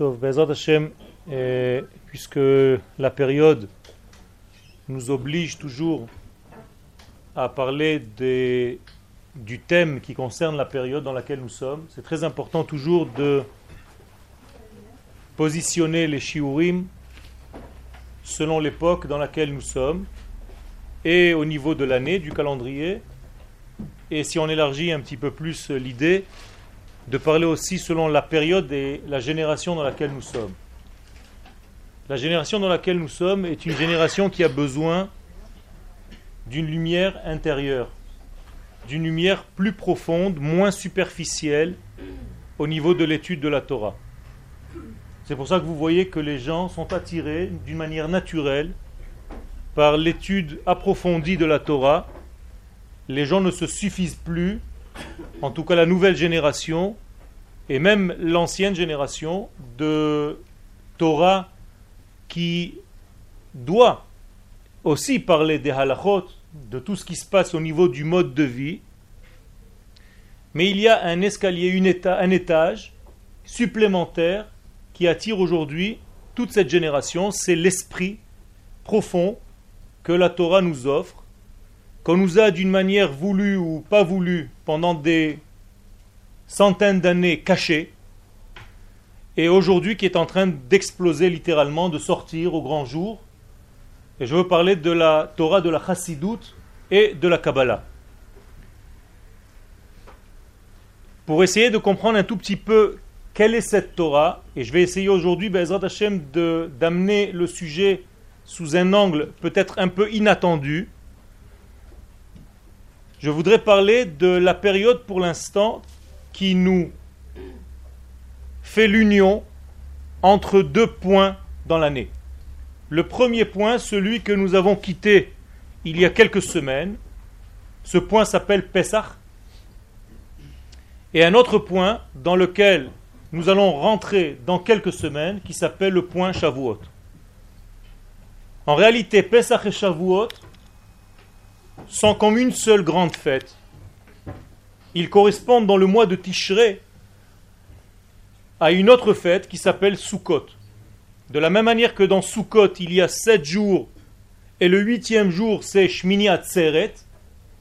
Hashem, euh, puisque la période nous oblige toujours à parler du thème qui concerne la période dans laquelle nous sommes, c'est très important toujours de positionner les shiurim selon l'époque dans laquelle nous sommes et au niveau de l'année, du calendrier. Et si on élargit un petit peu plus l'idée, de parler aussi selon la période et la génération dans laquelle nous sommes. La génération dans laquelle nous sommes est une génération qui a besoin d'une lumière intérieure, d'une lumière plus profonde, moins superficielle au niveau de l'étude de la Torah. C'est pour ça que vous voyez que les gens sont attirés d'une manière naturelle par l'étude approfondie de la Torah. Les gens ne se suffisent plus en tout cas la nouvelle génération, et même l'ancienne génération de Torah qui doit aussi parler des halachot, de tout ce qui se passe au niveau du mode de vie, mais il y a un escalier, un étage supplémentaire qui attire aujourd'hui toute cette génération, c'est l'esprit profond que la Torah nous offre. Qu'on nous a d'une manière voulue ou pas voulue pendant des centaines d'années caché, et aujourd'hui qui est en train d'exploser littéralement, de sortir au grand jour. Et je veux parler de la Torah de la Chassidoute et de la Kabbalah. Pour essayer de comprendre un tout petit peu quelle est cette Torah, et je vais essayer aujourd'hui, Bezrat Hashem, d'amener le sujet sous un angle peut-être un peu inattendu, je voudrais parler de la période pour l'instant qui nous fait l'union entre deux points dans l'année. Le premier point, celui que nous avons quitté il y a quelques semaines, ce point s'appelle Pessah. Et un autre point dans lequel nous allons rentrer dans quelques semaines qui s'appelle le point Shavuot. En réalité, Pessah et Shavuot sont comme une seule grande fête. Ils correspondent dans le mois de Tishré à une autre fête qui s'appelle Sukkot. De la même manière que dans Sukkot, il y a sept jours, et le huitième jour, c'est Shmini Atzeret,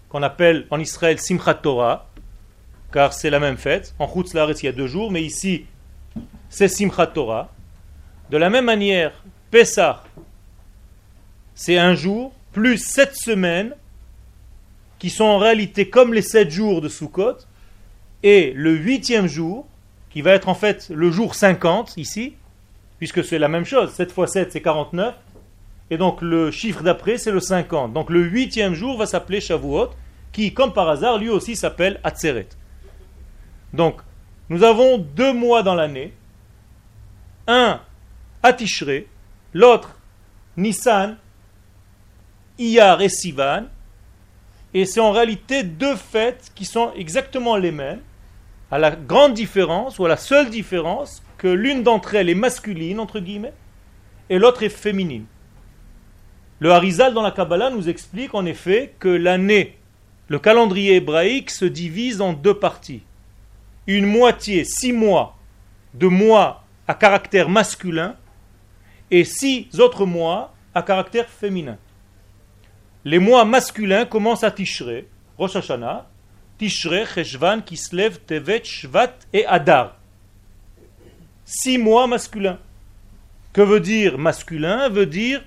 qu'on appelle en Israël Simchat Torah, car c'est la même fête. En Chutz il y a deux jours, mais ici, c'est Simchat Torah. De la même manière, Pessah, c'est un jour, plus sept semaines, qui sont en réalité comme les sept jours de Sukkot, et le huitième jour, qui va être en fait le jour 50 ici, puisque c'est la même chose, 7 fois 7 c'est 49, et donc le chiffre d'après c'est le 50. Donc le huitième jour va s'appeler Shavuot, qui comme par hasard lui aussi s'appelle Atzeret. Donc nous avons deux mois dans l'année, un Atishre, l'autre Nissan, Iyar et Sivan, et c'est en réalité deux fêtes qui sont exactement les mêmes, à la grande différence, ou à la seule différence, que l'une d'entre elles est masculine, entre guillemets, et l'autre est féminine. Le Harizal dans la Kabbalah nous explique en effet que l'année, le calendrier hébraïque se divise en deux parties. Une moitié, six mois, de mois à caractère masculin, et six autres mois à caractère féminin. Les mois masculins commencent à Tishré, Rosh Hashanah, Tishré, Cheshvan, Kislev, Tevet, Shvat et Adar. Six mois masculins. Que veut dire masculin? Veut dire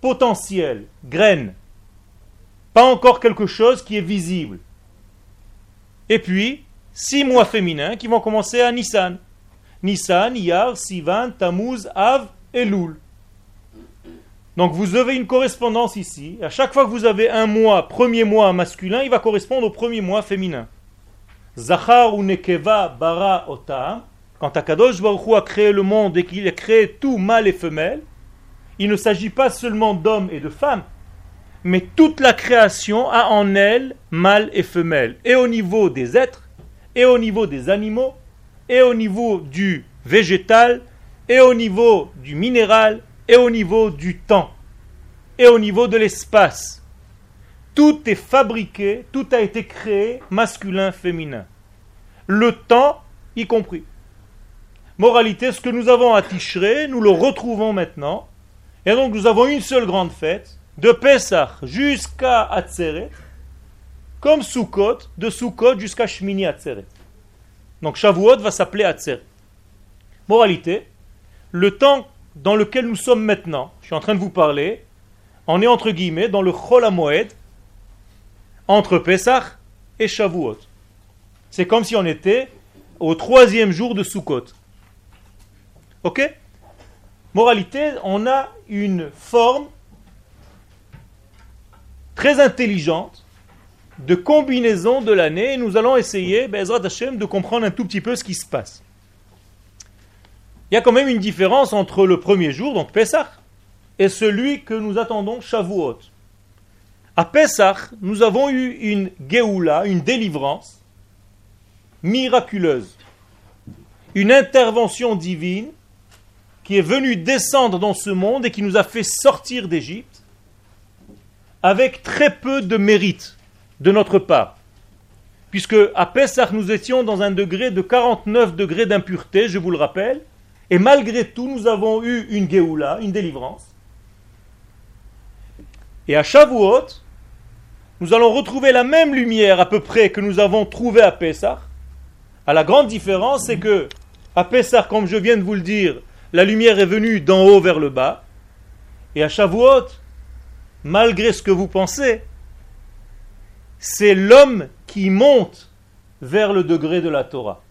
potentiel, graine. Pas encore quelque chose qui est visible. Et puis, six mois féminins qui vont commencer à Nissan. Nissan, Iyar, Sivan, Tammuz, Av et Loul. Donc vous avez une correspondance ici. À chaque fois que vous avez un mois, premier mois masculin, il va correspondre au premier mois féminin. Zachar ou Nekeva bara otam. Quand Akadosh Baruch a créé le monde et qu'il a créé tout mâle et femelle, il ne s'agit pas seulement d'hommes et de femmes, mais toute la création a en elle mâle et femelle, et au niveau des êtres, et au niveau des animaux, et au niveau du végétal, et au niveau du minéral, et au niveau du temps et au niveau de l'espace. Tout est fabriqué, tout a été créé masculin, féminin. Le temps y compris. Moralité, ce que nous avons à nous le retrouvons maintenant. Et donc nous avons une seule grande fête, de Pessah jusqu'à Atzeret, comme Sukkot, de Sukkot jusqu'à Shmini Atzeret. Donc Shavuot va s'appeler Atzeret. Moralité, le temps dans lequel nous sommes maintenant, je suis en train de vous parler, on est entre guillemets dans le Chol Moed, entre Pessah et Shavuot. C'est comme si on était au troisième jour de Sukkot. Ok? Moralité, on a une forme très intelligente de combinaison de l'année et nous allons essayer, Bezrat Hashem, de comprendre un tout petit peu ce qui se passe. Il y a quand même une différence entre le premier jour, donc Pessah, et celui que nous attendons, Shavuot. À Pessah, nous avons eu une Géoula, une délivrance miraculeuse, une intervention divine qui est venue descendre dans ce monde et qui nous a fait sortir d'Égypte avec très peu de mérite de notre part. Puisque à Pessah, nous étions dans un degré de 49 degrés d'impureté, je vous le rappelle, et malgré tout, nous avons eu une Géoula, une délivrance. Et à Shavuot, nous allons retrouver la même lumière à peu près que nous avons trouvée à Pessah. À la grande différence, c'est que à Pessah, comme je viens de vous le dire, la lumière est venue d'en haut vers le bas. Et à Shavuot, malgré ce que vous pensez, c'est l'homme qui monte vers le degré de la Torah.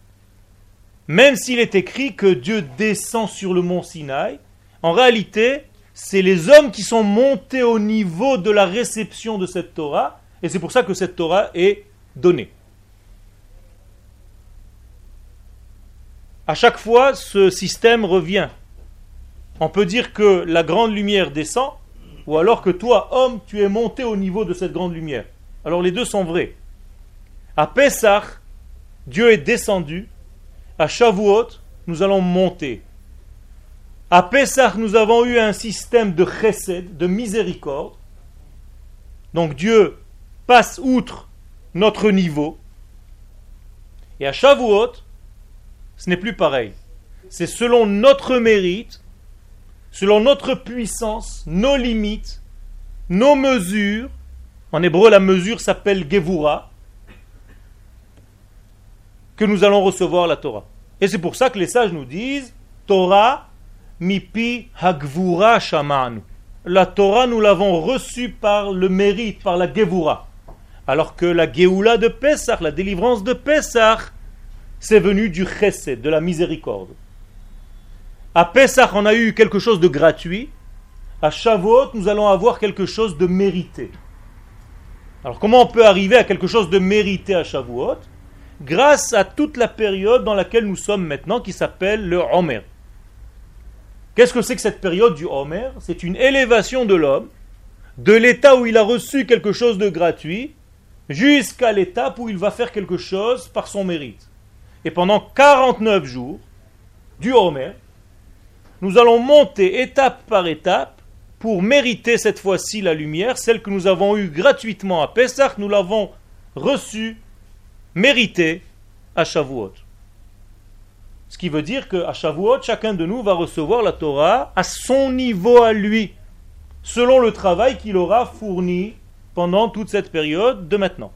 Même s'il est écrit que Dieu descend sur le mont Sinaï, en réalité, c'est les hommes qui sont montés au niveau de la réception de cette Torah, et c'est pour ça que cette Torah est donnée. À chaque fois, ce système revient. On peut dire que la grande lumière descend, ou alors que toi, homme, tu es monté au niveau de cette grande lumière. Alors les deux sont vrais. À Pessah, Dieu est descendu. À Shavuot, nous allons monter. À Pessah, nous avons eu un système de chesed, de miséricorde. Donc Dieu passe outre notre niveau. Et à Shavuot, ce n'est plus pareil. C'est selon notre mérite, selon notre puissance, nos limites, nos mesures. En hébreu, la mesure s'appelle Gevura, que nous allons recevoir la Torah. Et c'est pour ça que les sages nous disent Torah mipi hagvura shamanu. La Torah, nous l'avons reçue par le mérite, par la Gevura. Alors que la Geoula de Pessah, la délivrance de Pessah, c'est venu du chesed, de la miséricorde. À Pessah, on a eu quelque chose de gratuit. À Shavuot, nous allons avoir quelque chose de mérité. Alors comment on peut arriver à quelque chose de mérité à Shavuot? Grâce à toute la période dans laquelle nous sommes maintenant, qui s'appelle le Homer. Qu'est-ce que c'est que cette période du Homer? C'est une élévation de l'homme, de l'état où il a reçu quelque chose de gratuit, jusqu'à l'étape où il va faire quelque chose par son mérite. Et pendant 49 jours, du Homer, nous allons monter étape par étape pour mériter cette fois-ci la lumière, celle que nous avons eue gratuitement à Pessah, nous l'avons reçue, méritée à Shavuot. Ce qui veut dire qu'à Shavuot, chacun de nous va recevoir la Torah à son niveau à lui, selon le travail qu'il aura fourni pendant toute cette période de maintenant.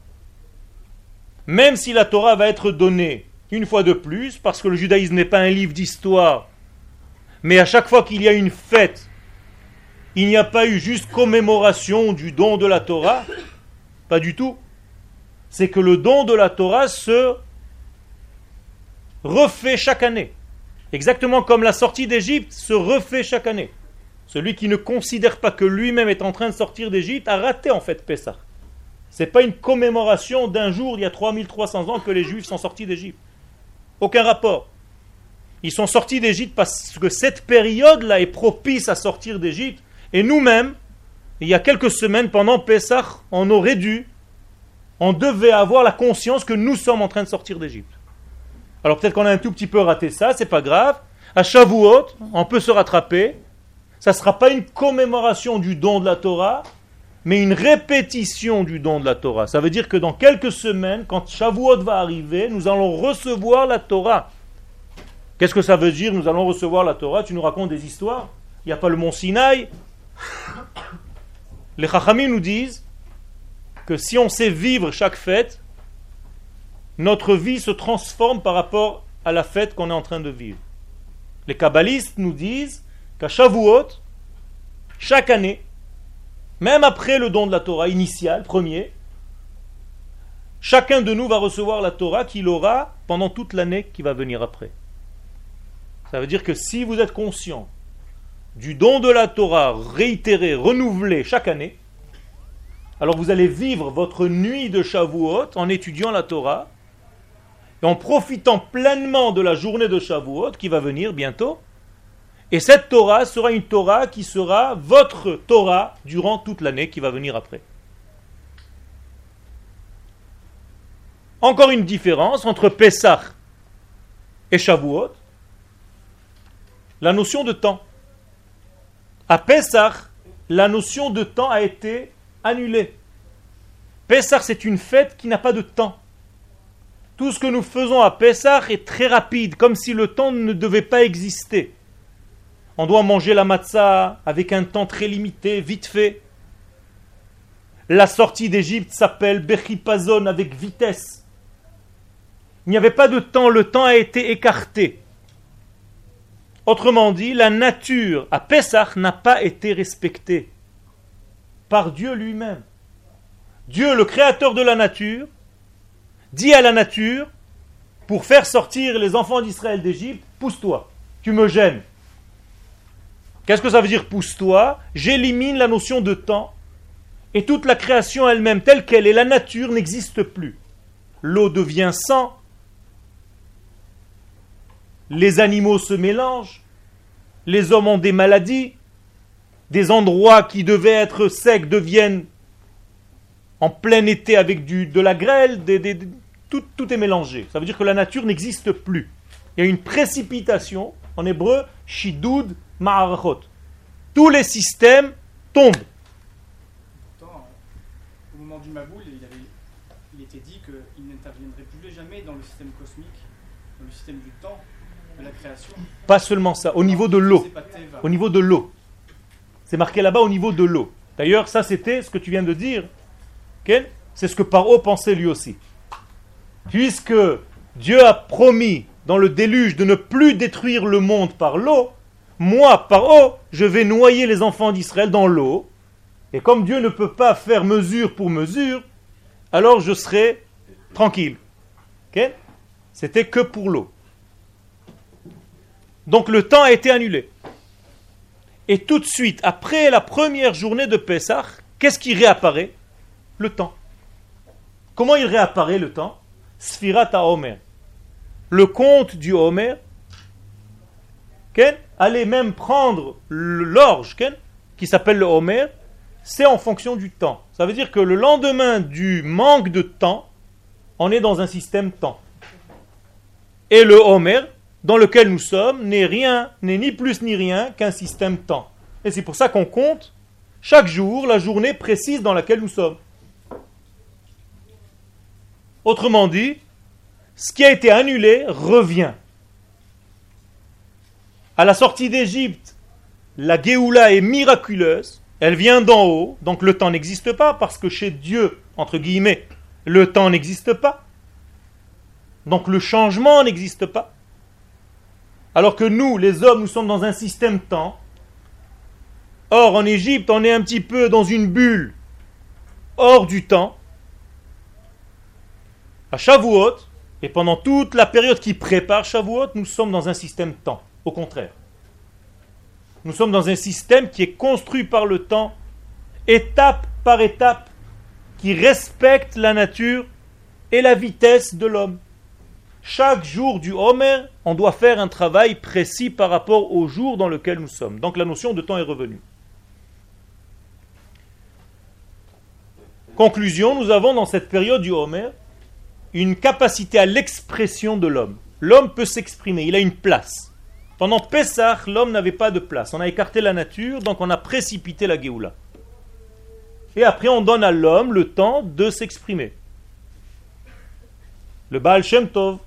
Même si la Torah va être donnée une fois de plus, parce que le judaïsme n'est pas un livre d'histoire, mais à chaque fois qu'il y a une fête, il n'y a pas eu juste commémoration du don de la Torah, pas du tout. C'est que le don de la Torah se refait chaque année. Exactement comme la sortie d'Égypte se refait chaque année. Celui qui ne considère pas que lui-même est en train de sortir d'Égypte a raté en fait Pessah. Ce n'est pas une commémoration d'un jour, il y a 3300 ans, que les Juifs sont sortis d'Égypte. Aucun rapport. Ils sont sortis d'Égypte parce que cette période-là est propice à sortir d'Égypte. Et nous-mêmes, il y a quelques semaines, pendant Pessah, on aurait dû, on devait avoir la conscience que nous sommes en train de sortir d'Égypte. Alors peut-être qu'on a un tout petit peu raté ça, c'est pas grave. À Shavuot, on peut se rattraper. Ça ne sera pas une commémoration du don de la Torah, mais une répétition du don de la Torah. Ça veut dire que dans quelques semaines, quand Shavuot va arriver, nous allons recevoir la Torah. Qu'est-ce que ça veut dire Nous allons recevoir la Torah, tu nous racontes des histoires Il n'y a pas le mont Sinaï Les Chachamim nous disent que si on sait vivre chaque fête, notre vie se transforme par rapport à la fête qu'on est en train de vivre. Les kabbalistes nous disent qu'à Shavuot, chaque année, même après le don de la Torah initial, premier, chacun de nous va recevoir la Torah qu'il aura pendant toute l'année qui va venir après. Ça veut dire que si vous êtes conscient du don de la Torah réitéré, renouvelé chaque année, alors vous allez vivre votre nuit de Shavuot en étudiant la Torah et en profitant pleinement de la journée de Shavuot qui va venir bientôt. Et cette Torah sera une Torah qui sera votre Torah durant toute l'année qui va venir après. Encore une différence entre Pessah et Shavuot, la notion de temps. À Pessah, la notion de temps a été annulée. Pessah, c'est une fête qui n'a pas de temps. Tout ce que nous faisons à Pessah est très rapide, comme si le temps ne devait pas exister. On doit manger la matzah avec un temps très limité, vite fait. La sortie d'Égypte s'appelle Bechipazon avec vitesse. Il n'y avait pas de temps, le temps a été écarté. Autrement dit, la nature à Pessah n'a pas été respectée par Dieu lui-même. Dieu, le créateur de la nature, dit à la nature, pour faire sortir les enfants d'Israël d'Égypte, pousse-toi, tu me gênes. Qu'est-ce que ça veut dire pousse-toi? J'élimine la notion de temps et toute la création elle-même telle qu'elle est, la nature n'existe plus. L'eau devient sang, les animaux se mélangent, les hommes ont des maladies, des endroits qui devaient être secs deviennent en plein été avec du, de la grêle, tout, tout, est mélangé. Ça veut dire que la nature n'existe plus. Il y a une précipitation, en hébreu, shidud ma'arachot. Tous les systèmes tombent. au moment du Maboul, il, avait, il était dit qu'il n'interviendrait plus jamais dans le système cosmique, dans le système du temps, de la création. Pas seulement ça, au niveau de l'eau. Au niveau de l'eau. C'est marqué là-bas au niveau de l'eau. D'ailleurs, ça c'était ce que tu viens de dire c'est ce que Paro pensait lui aussi. Puisque Dieu a promis dans le déluge de ne plus détruire le monde par l'eau, moi, Paro, je vais noyer les enfants d'Israël dans l'eau. Et comme Dieu ne peut pas faire mesure pour mesure, alors je serai tranquille. C'était que pour l'eau. Donc le temps a été annulé. Et tout de suite, après la première journée de Pessah, qu'est-ce qui réapparaît? Le temps. Comment il réapparaît le temps? Sfirat Homer. Le compte du Homer, allez même prendre l'orge qui s'appelle le Homer, c'est en fonction du temps. Ça veut dire que le lendemain du manque de temps, on est dans un système temps. Et le Homer, dans lequel nous sommes, n'est rien, n'est ni plus ni rien qu'un système temps. Et c'est pour ça qu'on compte chaque jour la journée précise dans laquelle nous sommes. Autrement dit, ce qui a été annulé revient. À la sortie d'Égypte, la Géoula est miraculeuse, elle vient d'en haut, donc le temps n'existe pas, parce que chez Dieu, entre guillemets, le temps n'existe pas. Donc le changement n'existe pas. Alors que nous, les hommes, nous sommes dans un système temps. Or, en Égypte, on est un petit peu dans une bulle hors du temps à Shavuot, et pendant toute la période qui prépare Shavuot, nous sommes dans un système temps. Au contraire. Nous sommes dans un système qui est construit par le temps, étape par étape, qui respecte la nature et la vitesse de l'homme. Chaque jour du Homer, on doit faire un travail précis par rapport au jour dans lequel nous sommes. Donc la notion de temps est revenue. Conclusion, nous avons dans cette période du Homer une capacité à l'expression de l'homme. L'homme peut s'exprimer, il a une place. Pendant Pessah, l'homme n'avait pas de place. On a écarté la nature, donc on a précipité la Géoula. Et après, on donne à l'homme le temps de s'exprimer. Le Baal Shem Tov,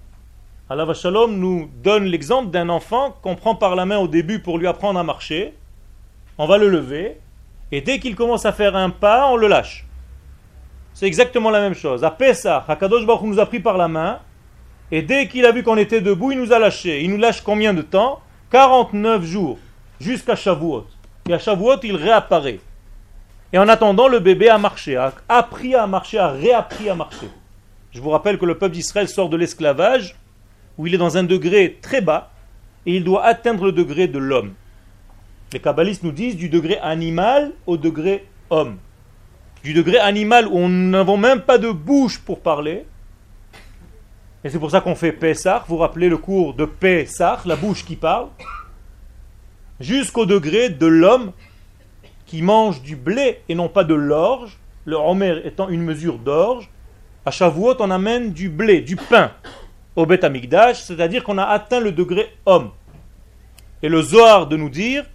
Allah Shalom nous donne l'exemple d'un enfant qu'on prend par la main au début pour lui apprendre à marcher. On va le lever, et dès qu'il commence à faire un pas, on le lâche. C'est exactement la même chose. À Pessah, Hakadosh Baruch nous a pris par la main, et dès qu'il a vu qu'on était debout, il nous a lâché. Il nous lâche combien de temps? 49 jours, jusqu'à Shavuot. Et à Shavuot, il réapparaît. Et en attendant, le bébé a marché, a appris à marcher, a réappris à marcher. Je vous rappelle que le peuple d'Israël sort de l'esclavage, où il est dans un degré très bas, et il doit atteindre le degré de l'homme. Les kabbalistes nous disent du degré animal au degré homme. Du degré animal où on n'avons même pas de bouche pour parler, et c'est pour ça qu'on fait Pessah. Vous vous rappelez le cours de Pessah, la bouche qui parle, jusqu'au degré de l'homme qui mange du blé et non pas de l'orge, le Homer étant une mesure d'orge. À Shavuot, on amène du blé, du pain au Beth Amikdash, c'est-à-dire qu'on a atteint le degré homme. Et le Zohar de nous dire,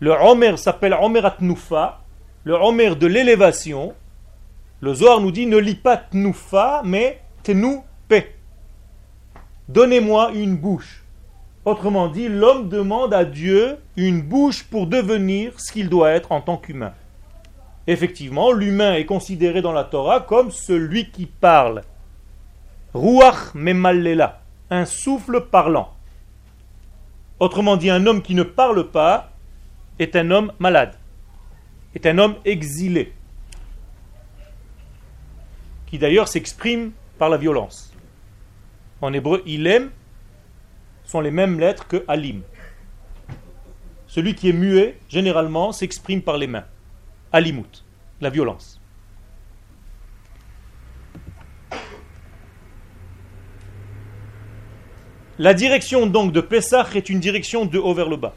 le Homer s'appelle Homer Atnoufa, le Homer de l'élévation. Le Zohar nous dit ne lis pas Tnoufa, mais Tnou. Donnez-moi une bouche. Autrement dit, l'homme demande à Dieu une bouche pour devenir ce qu'il doit être en tant qu'humain. Effectivement, l'humain est considéré dans la Torah comme celui qui parle. Ruach memallela, un souffle parlant. Autrement dit, un homme qui ne parle pas est un homme malade, est un homme exilé, qui d'ailleurs s'exprime par la violence. En hébreu, ilem sont les mêmes lettres que alim. Celui qui est muet, généralement, s'exprime par les mains. Alimut, la violence. La direction donc de Pessah est une direction de haut vers le bas.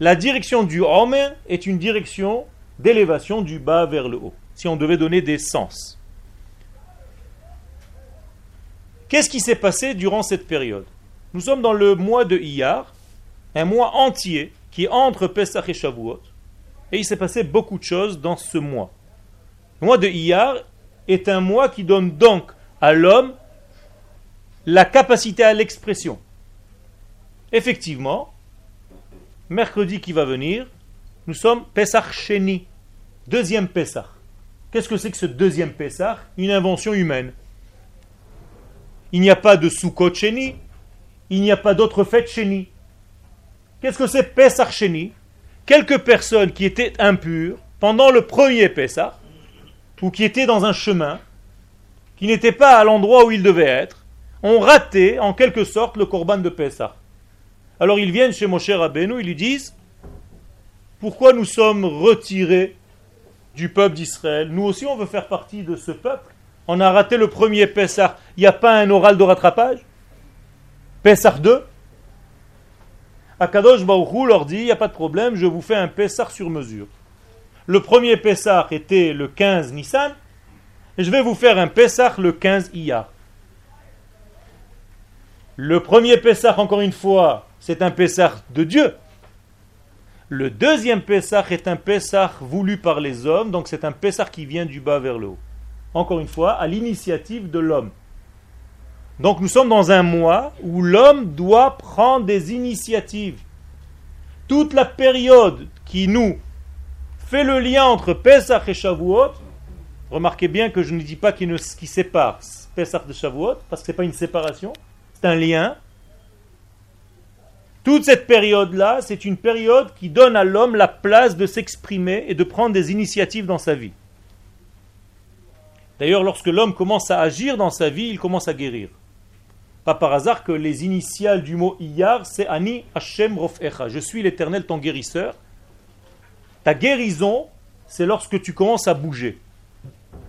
La direction du Homer est une direction d'élévation du bas vers le haut, si on devait donner des sens. Qu'est-ce qui s'est passé durant cette période? Nous sommes dans le mois de Iyar, un mois entier qui entre Pesach et Shavuot, et il s'est passé beaucoup de choses dans ce mois. Le mois de Iyar est un mois qui donne donc à l'homme la capacité à l'expression. Effectivement, mercredi qui va venir, nous sommes Pesach Sheni, deuxième Pesach. Qu'est-ce que c'est que ce deuxième Pesach? Une invention humaine. Il n'y a pas de Sukkot Sheni. Il n'y a pas d'autre fête Sheni. Qu'est-ce que c'est Pesach Sheni? Quelques personnes qui étaient impures pendant le premier Pesach, ou qui étaient dans un chemin, qui n'étaient pas à l'endroit où ils devaient être, ont raté en quelque sorte le Korban de Pesach. Alors ils viennent chez Moshe Rabbeinu, ils lui disent Pourquoi nous sommes retirés du peuple d'Israël? Nous aussi on veut faire partie de ce peuple. On a raté le premier Pessah. Il n'y a pas un oral de rattrapage? Pessah 2 Akadosh Baruchou leur dit, il n'y a pas de problème, je vous fais un Pessah sur mesure. Le premier Pessah était le 15 Nissan, je vais vous faire un Pessah le 15 Iyar. Le premier Pessah, encore une fois, c'est un Pessah de Dieu. Le deuxième Pessah est un Pessah voulu par les hommes, donc c'est un Pessah qui vient du bas vers le haut encore une fois, à l'initiative de l'homme. Donc nous sommes dans un mois où l'homme doit prendre des initiatives. Toute la période qui nous fait le lien entre Pesach et Shavuot, remarquez bien que je ne dis pas qu'il qui sépare Pesach de Shavuot, parce que ce n'est pas une séparation, un lien. Toute cette période-là, c'est une période qui donne à l'homme la place de s'exprimer et de prendre des initiatives dans sa vie. D'ailleurs, lorsque l'homme commence à agir dans sa vie, il commence à guérir. Pas par hasard que les initiales du mot Iyar, c'est Ani Hashem Rofecha. Je suis l'éternel, ton guérisseur. Ta guérison, c'est lorsque tu commences à bouger.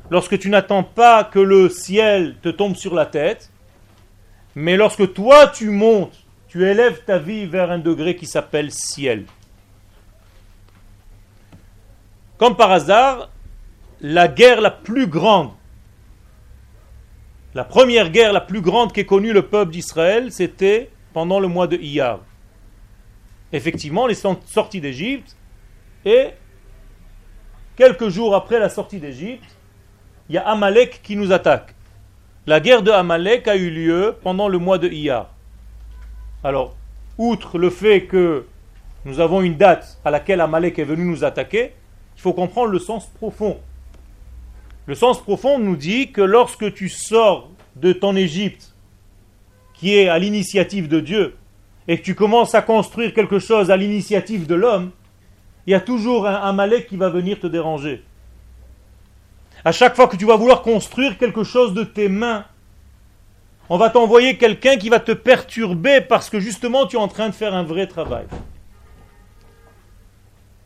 Lorsque tu n'attends pas que le ciel te tombe sur la tête, mais lorsque toi tu montes, tu élèves ta vie vers un degré qui s'appelle ciel. Comme par hasard, la guerre la plus grande la première guerre la plus grande qu'ait connue le peuple d'Israël, c'était pendant le mois de Iyar. Effectivement, ils sont sortis d'Égypte et quelques jours après la sortie d'Égypte, il y a Amalek qui nous attaque. La guerre de Amalek a eu lieu pendant le mois de Iyar. Alors, outre le fait que nous avons une date à laquelle Amalek est venu nous attaquer, il faut comprendre le sens profond. Le sens profond nous dit que lorsque tu sors de ton Égypte, qui est à l'initiative de Dieu, et que tu commences à construire quelque chose à l'initiative de l'homme, il y a toujours un Amalek qui va venir te déranger. À chaque fois que tu vas vouloir construire quelque chose de tes mains, on va t'envoyer quelqu'un qui va te perturber parce que justement tu es en train de faire un vrai travail.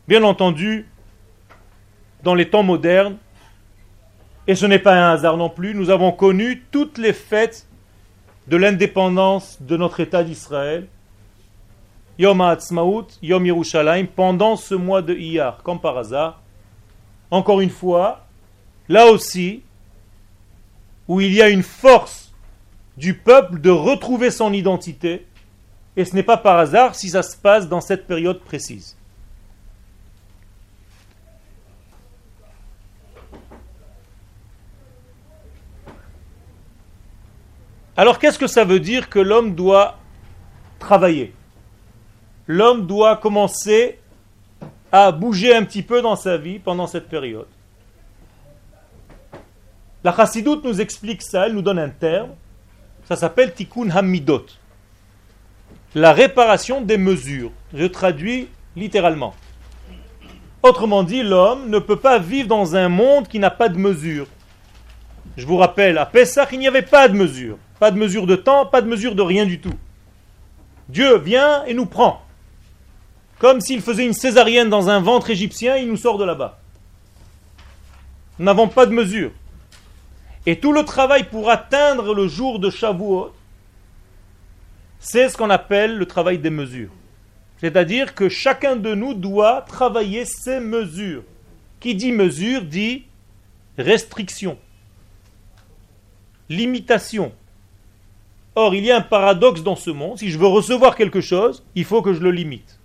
Bien entendu, dans les temps modernes, et ce n'est pas un hasard non plus, nous avons connu toutes les fêtes de l'indépendance de notre État d'Israël, Yom HaAtzmaut, Yom Yerushalayim, pendant ce mois de Iyar, comme par hasard. Encore une fois, là aussi, où il y a une force du peuple de retrouver son identité, et ce n'est pas par hasard si ça se passe dans cette période précise. Alors qu'est-ce que ça veut dire que l'homme doit travailler? L'homme doit commencer à bouger un petit peu dans sa vie pendant cette période. La chassidoute nous explique ça, elle nous donne un terme, ça s'appelle tikkun hamidot, la réparation des mesures. Je traduis littéralement. Autrement dit, l'homme ne peut pas vivre dans un monde qui n'a pas de mesure. Je vous rappelle, à Pessah, il n'y avait pas de mesure. Pas de mesure de temps, pas de mesure de rien du tout. Dieu vient et nous prend. Comme s'il faisait une césarienne dans un ventre égyptien, il nous sort de là-bas. Nous n'avons pas de mesure. Et tout le travail pour atteindre le jour de Shavuot, c'est ce qu'on appelle le travail des mesures. C'est-à-dire que chacun de nous doit travailler ses mesures. Qui dit mesure dit restriction, limitation, Or, il y a un paradoxe dans ce monde. Si je veux recevoir quelque chose, il faut que je le limite.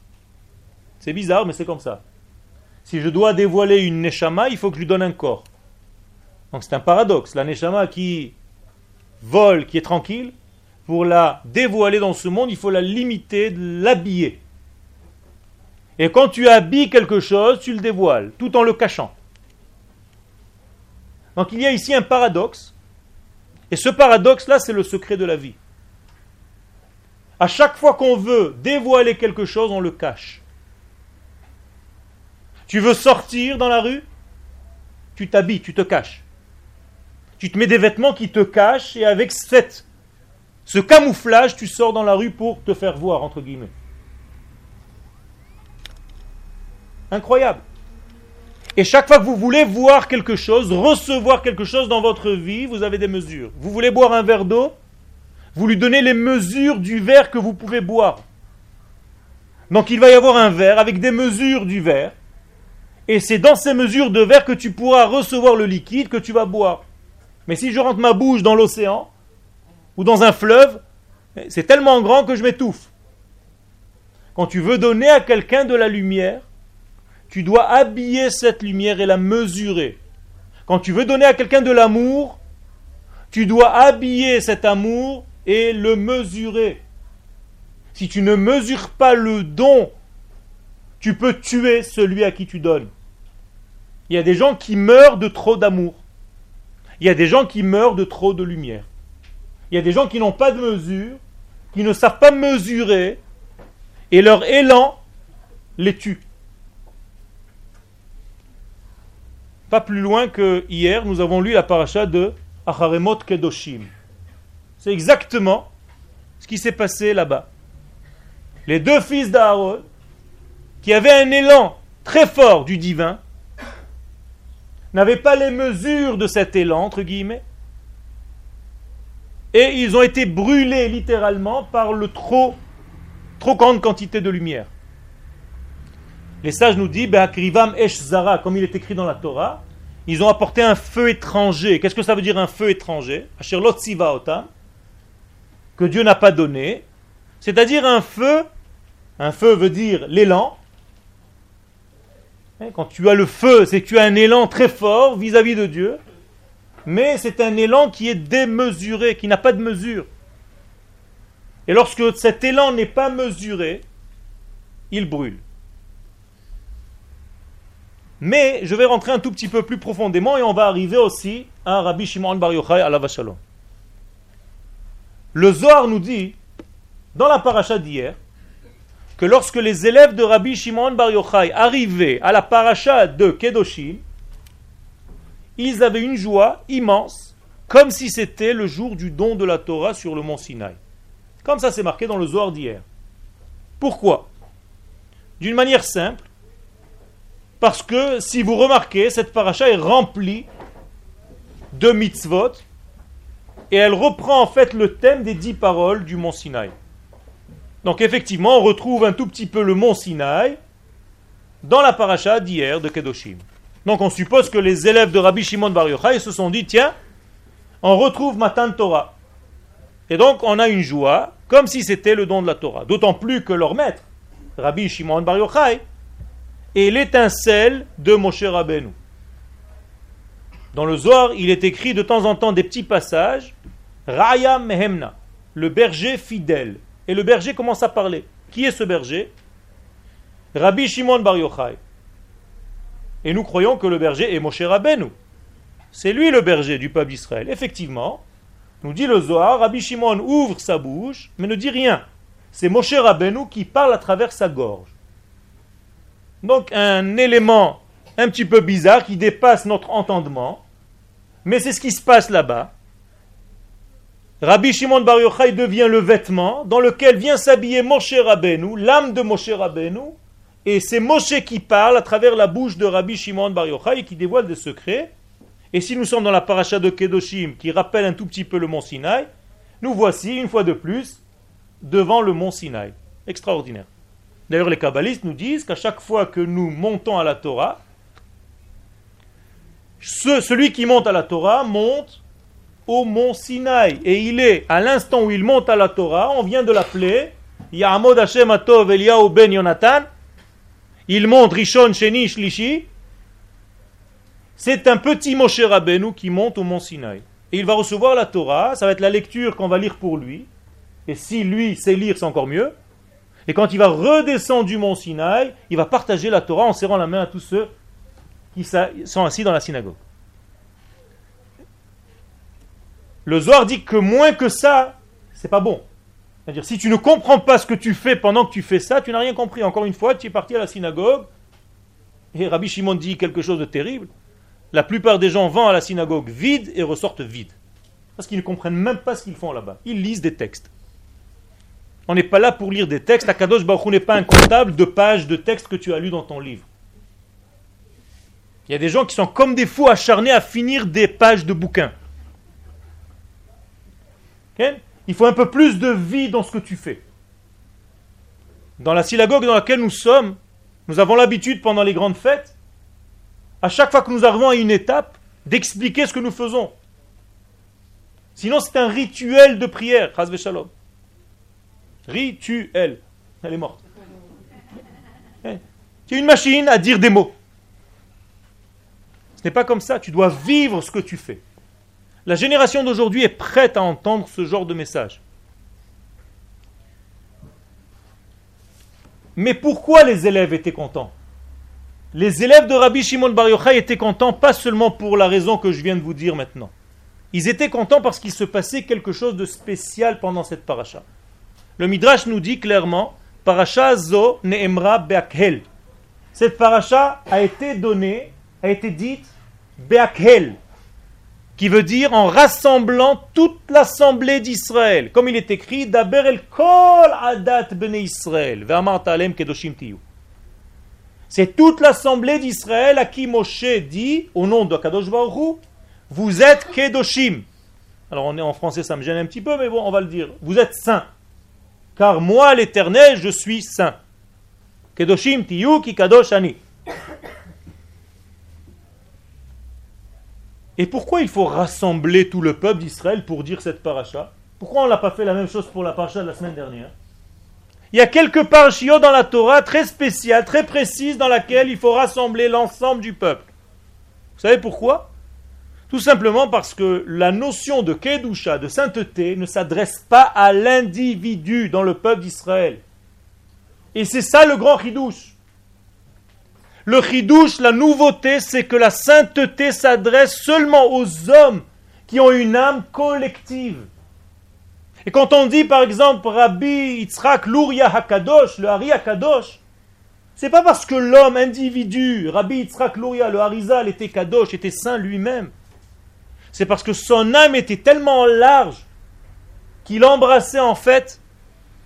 C'est bizarre, mais c'est comme ça. Si je dois dévoiler une neshama, il faut que je lui donne un corps. Donc c'est un paradoxe. La neshama qui vole, qui est tranquille, pour la dévoiler dans ce monde, il faut la limiter, l'habiller. Et quand tu habilles quelque chose, tu le dévoiles, tout en le cachant. Donc il y a ici un paradoxe. Et ce paradoxe-là, c'est le secret de la vie. À chaque fois qu'on veut dévoiler quelque chose, on le cache. Tu veux sortir dans la rue Tu t'habilles, tu te caches. Tu te mets des vêtements qui te cachent et avec ce camouflage, tu sors dans la rue pour te faire voir, entre guillemets. Incroyable. Et chaque fois que vous voulez voir quelque chose, recevoir quelque chose dans votre vie, vous avez des mesures. Vous voulez boire un verre d'eau vous lui donnez les mesures du verre que vous pouvez boire. Donc il va y avoir un verre avec des mesures du verre. Et c'est dans ces mesures de verre que tu pourras recevoir le liquide que tu vas boire. Mais si je rentre ma bouche dans l'océan ou dans un fleuve, c'est tellement grand que je m'étouffe. Quand tu veux donner à quelqu'un de la lumière, tu dois habiller cette lumière et la mesurer. Quand tu veux donner à quelqu'un de l'amour, tu dois habiller cet amour et le mesurer. Si tu ne mesures pas le don, tu peux tuer celui à qui tu donnes. Il y a des gens qui meurent de trop d'amour. Il y a des gens qui meurent de trop de lumière. Il y a des gens qui n'ont pas de mesure, qui ne savent pas mesurer, et leur élan les tue. Pas plus loin que hier, nous avons lu la paracha de Acharemot Kedoshim. C'est exactement ce qui s'est passé là-bas. Les deux fils d'Aaron, qui avaient un élan très fort du divin, n'avaient pas les mesures de cet élan, entre guillemets, et ils ont été brûlés littéralement par le trop, trop grande quantité de lumière. Les sages nous disent, Esh Zara, comme il est écrit dans la Torah, ils ont apporté un feu étranger. Qu'est-ce que ça veut dire un feu étranger? Que Dieu n'a pas donné, c'est-à-dire un feu, un feu veut dire l'élan. Hein, quand tu as le feu, c'est que tu as un élan très fort vis-à-vis de Dieu. mais c'est un élan qui est démesuré, qui n'a pas de mesure. Et lorsque cet élan n'est pas mesuré, il brûle. Mais je vais rentrer un tout petit peu plus profondément et on va arriver aussi à Rabbi Shimon Bar Yochai à la Vachalom. Le Zohar nous dit, dans la paracha d'hier, que lorsque les élèves de Rabbi Shimon Bar Yochai arrivaient à la paracha de Kedoshim, ils avaient une joie immense, comme si c'était le jour du don de la Torah sur le mont Sinaï. Comme ça c'est marqué dans le Zohar d'hier. Pourquoi? D'une manière simple, parce que si vous remarquez, cette paracha est remplie de mitzvot et elle reprend en fait le thème des dix paroles du mont Sinaï. Donc effectivement, on retrouve un tout petit peu le mont Sinaï dans la paracha d'hier de Kedoshim. Donc on suppose que les élèves de Rabbi Shimon Bar Yochai se sont dit, tiens, on retrouve Matan Torah. Et donc on a une joie, comme si c'était le don de la Torah. D'autant plus que leur maître, Rabbi Shimon Bar Yochai, est l'étincelle de Moshe Rabbeinu. Dans le Zohar, il est écrit de temps en temps des petits passages, Raya Mehemna, le berger fidèle. Et le berger commence à parler. Qui est ce berger? Rabbi Shimon Bar Yochai. Et nous croyons que le berger est Moshe Rabbeinu. C'est lui le berger du peuple d'Israël. Effectivement, nous dit le Zohar, Rabbi Shimon ouvre sa bouche, mais ne dit rien. C'est Moshe Rabbeinu qui parle à travers sa gorge. Donc un élément un petit peu bizarre qui dépasse notre entendement, mais c'est ce qui se passe là-bas. Rabbi Shimon Bar Yochai devient le vêtement dans lequel vient s'habiller Moshe Rabbeinu, l'âme de Moshe Rabbeinu, et c'est Moshe qui parle à travers la bouche de Rabbi Shimon Bar Yochai qui dévoile des secrets. Et si nous sommes dans la paracha de Kedoshim qui rappelle un tout petit peu le mont Sinaï, nous voici une fois de plus devant le mont Sinaï. Extraordinaire. D'ailleurs, les kabbalistes nous disent qu'à chaque fois que nous montons à la Torah, celui qui monte à la Torah monte au mont Sinaï. Et il est, à l'instant où il monte à la Torah, on vient de l'appeler Ya'amod Hashem Atov Eliyahu ben Yonatan, il monte Rishon, Sheni. C'est un petit Moshe Rabbeinu qui monte au mont Sinaï. Et il va recevoir la Torah, ça va être la lecture qu'on va lire pour lui. Et si lui sait lire, c'est encore mieux. Et quand il va redescendre du mont Sinaï, il va partager la Torah en serrant la main à tous ceux qui sont assis dans la synagogue. Le Zohar dit que moins que ça, c'est pas bon. C'est-à-dire, si tu ne comprends pas ce que tu fais pendant que tu fais ça, tu n'as rien compris. Encore une fois, tu es parti à la synagogue, et Rabbi Shimon dit quelque chose de terrible. La plupart des gens vont à la synagogue vide et ressortent vides. Parce qu'ils ne comprennent même pas ce qu'ils font là-bas. Ils lisent des textes. On n'est pas là pour lire des textes. Akadosh Baruch n'est pas un comptable de pages de textes que tu as lus dans ton livre. Il y a des gens qui sont comme des fous acharnés à finir des pages de bouquins. Il faut un peu plus de vie dans ce que tu fais. Dans la synagogue dans laquelle nous sommes, nous avons l'habitude pendant les grandes fêtes, à chaque fois que nous arrivons à une étape, d'expliquer ce que nous faisons. Sinon, c'est un rituel de prière. Shalom. Rituel. Elle est morte. Tu es une machine à dire des mots. Ce n'est pas comme ça. Tu dois vivre ce que tu fais. La génération d'aujourd'hui est prête à entendre ce genre de message. Mais pourquoi les élèves étaient contents? Les élèves de Rabbi Shimon Bar Yochai étaient contents pas seulement pour la raison que je viens de vous dire maintenant. Ils étaient contents parce qu'il se passait quelque chose de spécial pendant cette paracha. Le Midrash nous dit clairement Paracha zo ne'emra be'akhel. Cette paracha a été donnée, a été dite be'akhel, qui veut dire en rassemblant toute l'assemblée d'Israël. Comme il est écrit, Daber el kol adat bene Israël, kedoshim tiyu. C'est toute l'assemblée d'Israël à qui Moshe dit, au nom de Kadosh Baruch vous êtes kedoshim. Alors on est en français, ça me gêne un petit peu, mais bon, on va le dire. Vous êtes saints. Car moi, l'Éternel, je suis saint. Kedoshim tiyu ki kadosh ani. Et pourquoi il faut rassembler tout le peuple d'Israël pour dire cette paracha? Pourquoi on n'a pas fait la même chose pour la paracha de la semaine dernière? Il y a quelques parachiots dans la Torah très spéciales, très précises, dans laquelle il faut rassembler l'ensemble du peuple. Vous savez pourquoi? Tout simplement parce que la notion de Kedusha, de sainteté, ne s'adresse pas à l'individu dans le peuple d'Israël. Et c'est ça le grand chidouche. Le chidouche, la nouveauté, c'est que la sainteté s'adresse seulement aux hommes qui ont une âme collective. Et quand on dit par exemple Rabbi Yitzhak Luria Hakadosh, le Hari Hakadosh, c'est pas parce que l'homme individu, Rabbi Yitzhak Luria, le Harizal, était Kadosh, était saint lui-même. C'est parce que son âme était tellement large qu'il embrassait en fait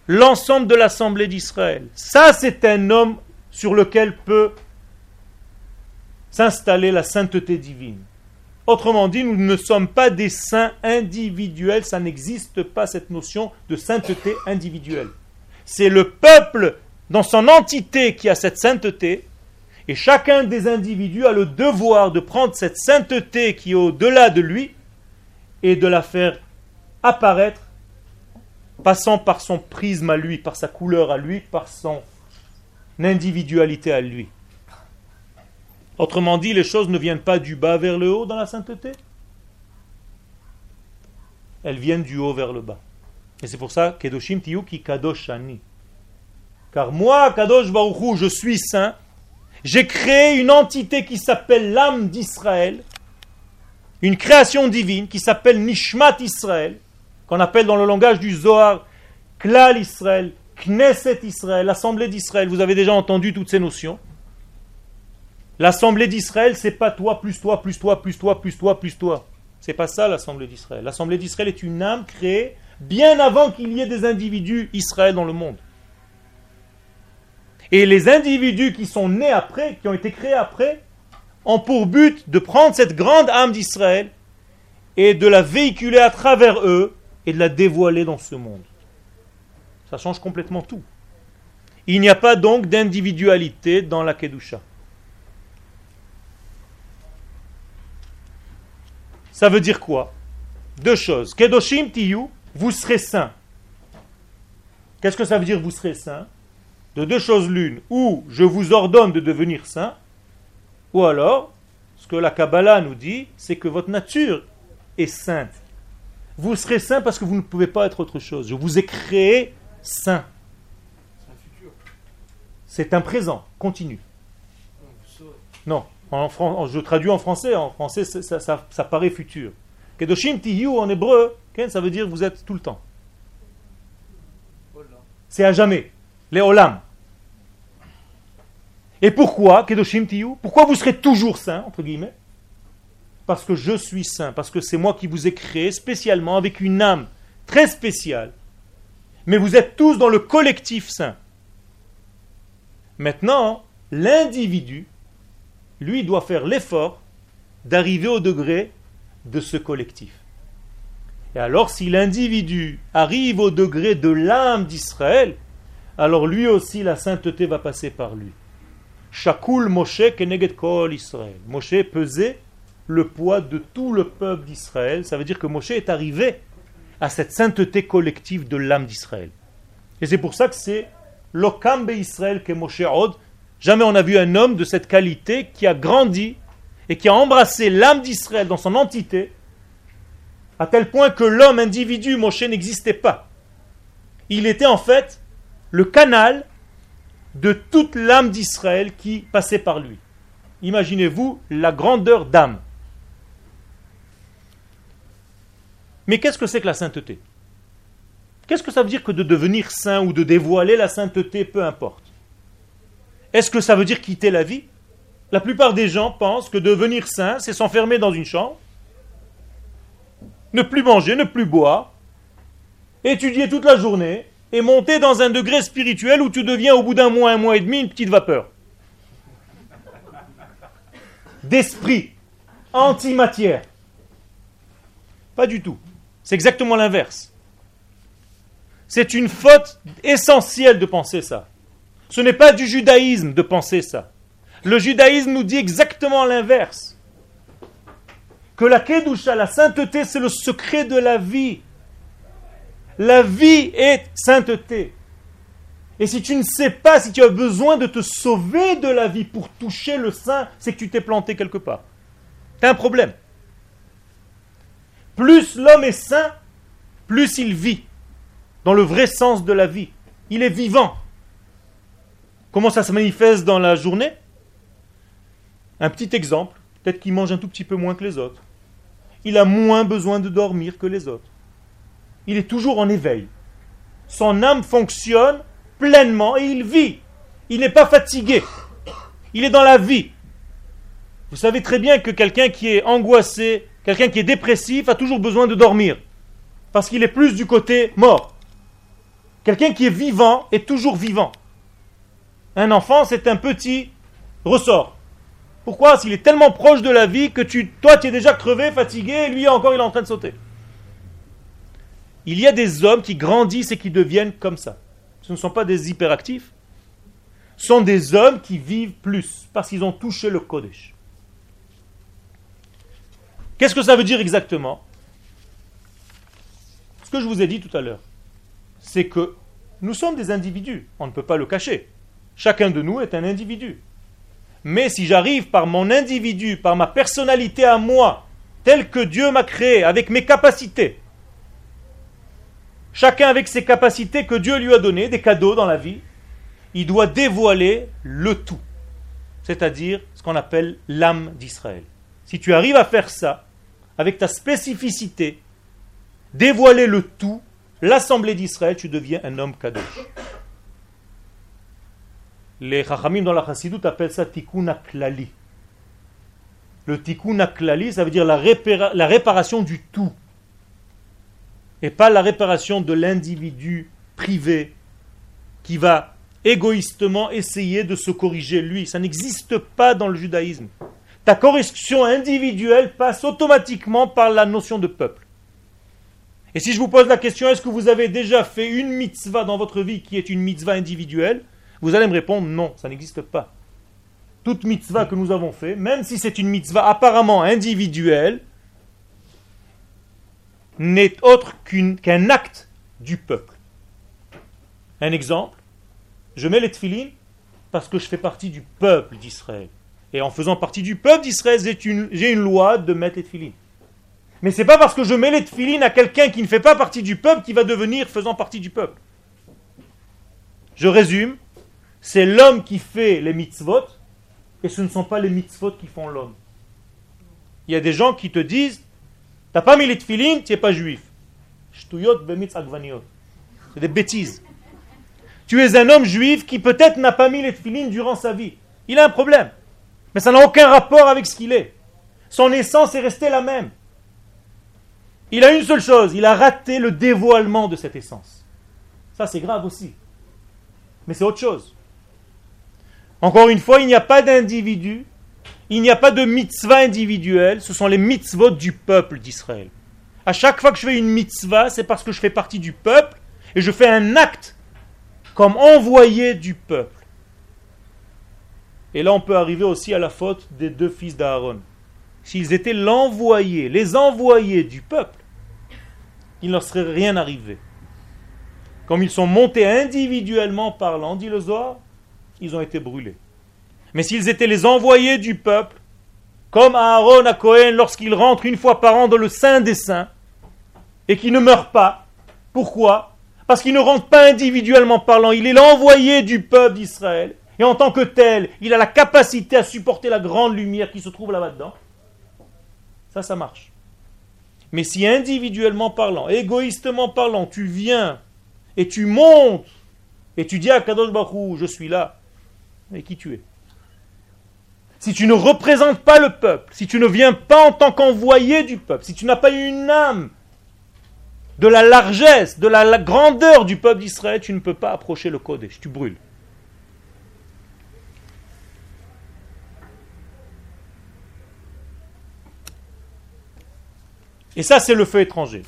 l'ensemble de l'assemblée d'Israël. Ça, c'est un homme sur lequel peut s'installer la sainteté divine. Autrement dit, nous ne sommes pas des saints individuels, ça n'existe pas cette notion de sainteté individuelle. C'est le peuple dans son entité qui a cette sainteté, et chacun des individus a le devoir de prendre cette sainteté qui est au-delà de lui et de la faire apparaître, passant par son prisme à lui, par sa couleur à lui, par son individualité à lui. Autrement dit, les choses ne viennent pas du bas vers le haut dans la sainteté. Elles viennent du haut vers le bas. Et c'est pour ça, Kedoshim Tiyuki Kadosh Car moi, Kadosh Baruchu, je suis saint, j'ai créé une entité qui s'appelle l'âme d'Israël, une création divine qui s'appelle Nishmat Israël, qu'on appelle dans le langage du Zohar Klal Israël, Knesset Israël, l'Assemblée d'Israël. Vous avez déjà entendu toutes ces notions. L'Assemblée d'Israël, c'est pas toi plus toi plus toi plus toi plus toi plus toi. C'est pas ça l'Assemblée d'Israël. L'Assemblée d'Israël est une âme créée bien avant qu'il y ait des individus Israël dans le monde. Et les individus qui sont nés après, qui ont été créés après, ont pour but de prendre cette grande âme d'Israël et de la véhiculer à travers eux et de la dévoiler dans ce monde. Ça change complètement tout. Il n'y a pas donc d'individualité dans la Kedusha. Ça veut dire quoi? Deux choses. Kedoshim tiyu, vous serez saint. Qu'est-ce que ça veut dire vous serez saint de deux choses l'une, ou je vous ordonne de devenir saint, ou alors, ce que la Kabbalah nous dit, c'est que votre nature est sainte. Vous serez saint parce que vous ne pouvez pas être autre chose. Je vous ai créé saint. C'est un présent, continue. Non, je traduis en français, en français ça, paraît futur. Kedoshim tiyu en hébreu, ça veut dire vous êtes tout le temps. C'est à jamais. Les olam. Et pourquoi, Kedoshim Tiyu Pourquoi vous serez toujours saint, entre guillemets? Parce que je suis saint, parce que c'est moi qui vous ai créé spécialement avec une âme très spéciale. Mais vous êtes tous dans le collectif saint. Maintenant, l'individu, lui, doit faire l'effort d'arriver au degré de ce collectif. Et alors, si l'individu arrive au degré de l'âme d'Israël, alors lui aussi, la sainteté va passer par lui. Shakul Moshe Keneget Kol Israël. Moshe pesait le poids de tout le peuple d'Israël. Ça veut dire que Moshe est arrivé à cette sainteté collective de l'âme d'Israël. Et c'est pour ça que c'est l'Okambe Israël que Moshe Od. Jamais on a vu un homme de cette qualité qui a grandi et qui a embrassé l'âme d'Israël dans son entité, à tel point que l'homme individu, Moshe, n'existait pas. Il était en fait le canal de toute l'âme d'Israël qui passait par lui. Imaginez-vous la grandeur d'âme. Mais qu'est-ce que c'est que la sainteté? Qu'est-ce que ça veut dire que de devenir saint ou de dévoiler la sainteté, peu importe? Est-ce que ça veut dire quitter la vie? La plupart des gens pensent que devenir saint, c'est s'enfermer dans une chambre, ne plus manger, ne plus boire, étudier toute la journée, et monter dans un degré spirituel où tu deviens au bout d'un mois, un mois et demi, une petite vapeur. D'esprit, antimatière. Pas du tout. C'est exactement l'inverse. C'est une faute essentielle de penser ça. Ce n'est pas du judaïsme de penser ça. Le judaïsme nous dit exactement l'inverse. Que la kedusha, la sainteté, c'est le secret de la vie. La vie est sainteté. Et si tu ne sais pas, si tu as besoin de te sauver de la vie pour toucher le saint, c'est que tu t'es planté quelque part. Tu as un problème. Plus l'homme est sain, plus il vit, dans le vrai sens de la vie. Il est vivant. Comment ça se manifeste dans la journée? Un petit exemple, peut-être qu'il mange un tout petit peu moins que les autres. Il a moins besoin de dormir que les autres. Il est toujours en éveil. Son âme fonctionne pleinement et il vit. Il n'est pas fatigué. Il est dans la vie. Vous savez très bien que quelqu'un qui est angoissé, quelqu'un qui est dépressif a toujours besoin de dormir. Parce qu'il est plus du côté mort. Quelqu'un qui est vivant est toujours vivant. Un enfant, c'est un petit ressort. Pourquoi? S'il est tellement proche de la vie que tu, toi, tu es déjà crevé, fatigué, et lui encore, il est en train de sauter. Il y a des hommes qui grandissent et qui deviennent comme ça. Ce ne sont pas des hyperactifs, ce sont des hommes qui vivent plus parce qu'ils ont touché le Kodesh. Qu'est-ce que ça veut dire exactement? Ce que je vous ai dit tout à l'heure, c'est que nous sommes des individus, on ne peut pas le cacher. Chacun de nous est un individu. Mais si j'arrive par mon individu, par ma personnalité à moi, telle que Dieu m'a créé, avec mes capacités, chacun avec ses capacités que Dieu lui a données, des cadeaux dans la vie, il doit dévoiler le tout, c'est-à-dire ce qu'on appelle l'âme d'Israël. Si tu arrives à faire ça, avec ta spécificité, dévoiler le tout, l'assemblée d'Israël, tu deviens un homme kadosh. Les chachamim dans la chassidut appellent ça tikkun klali. Le tikkun klali, ça veut dire la, la réparation du tout. Et pas la réparation de l'individu privé qui va égoïstement essayer de se corriger lui. Ça n'existe pas dans le judaïsme. Ta correction individuelle passe automatiquement par la notion de peuple. Et si je vous pose la question, est-ce que vous avez déjà fait une mitzvah dans votre vie qui est une mitzvah individuelle? Vous allez me répondre non, ça n'existe pas. Toute mitzvah que nous avons fait, même si c'est une mitzvah apparemment individuelle, n'est autre qu'un acte du peuple. Un exemple, je mets les tefilines parce que je fais partie du peuple d'Israël. Et en faisant partie du peuple d'Israël, j'ai une, loi de mettre les tefilines. Mais c'est pas parce que je mets les tefilines à quelqu'un qui ne fait pas partie du peuple qui va devenir faisant partie du peuple. Je résume, c'est l'homme qui fait les mitzvot et ce ne sont pas les mitzvot qui font l'homme. Il y a des gens qui te disent T'as pas mis les tefilines, tu n'es pas juif. C'est des bêtises. Tu es un homme juif qui peut-être n'a pas mis les tefilines durant sa vie. Il a un problème. Mais ça n'a aucun rapport avec ce qu'il est. Son essence est restée la même. Il a une seule chose, il a raté le dévoilement de cette essence. Ça, c'est grave aussi. Mais c'est autre chose. Encore une fois, il n'y a pas d'individu, il n'y a pas de mitzvah individuelle, ce sont les mitzvot du peuple d'Israël. À chaque fois que je fais une mitzvah, c'est parce que je fais partie du peuple et je fais un acte comme envoyé du peuple. Et là, on peut arriver aussi à la faute des deux fils d'Aaron. S'ils étaient l'envoyé, les envoyés du peuple, il ne leur serait rien arrivé. Comme ils sont montés individuellement parlant, dit le ils ont été brûlés. Mais s'ils étaient les envoyés du peuple, comme Aaron à Cohen lorsqu'il rentre une fois par an dans le Saint des Saints, et qu'il ne meurt pas, pourquoi? Parce qu'il ne rentre pas individuellement parlant, il est l'envoyé du peuple d'Israël. Et en tant que tel, il a la capacité à supporter la grande lumière qui se trouve là-bas dedans. Ça, ça marche. Mais si individuellement parlant, égoïstement parlant, tu viens et tu montes et tu dis à Kadosh Baruch je suis là, et qui tu es? Si tu ne représentes pas le peuple, si tu ne viens pas en tant qu'envoyé du peuple, si tu n'as pas une âme de la largesse, de la, grandeur du peuple d'Israël, tu ne peux pas approcher le Kodesh, tu brûles. Et ça, c'est le feu étranger.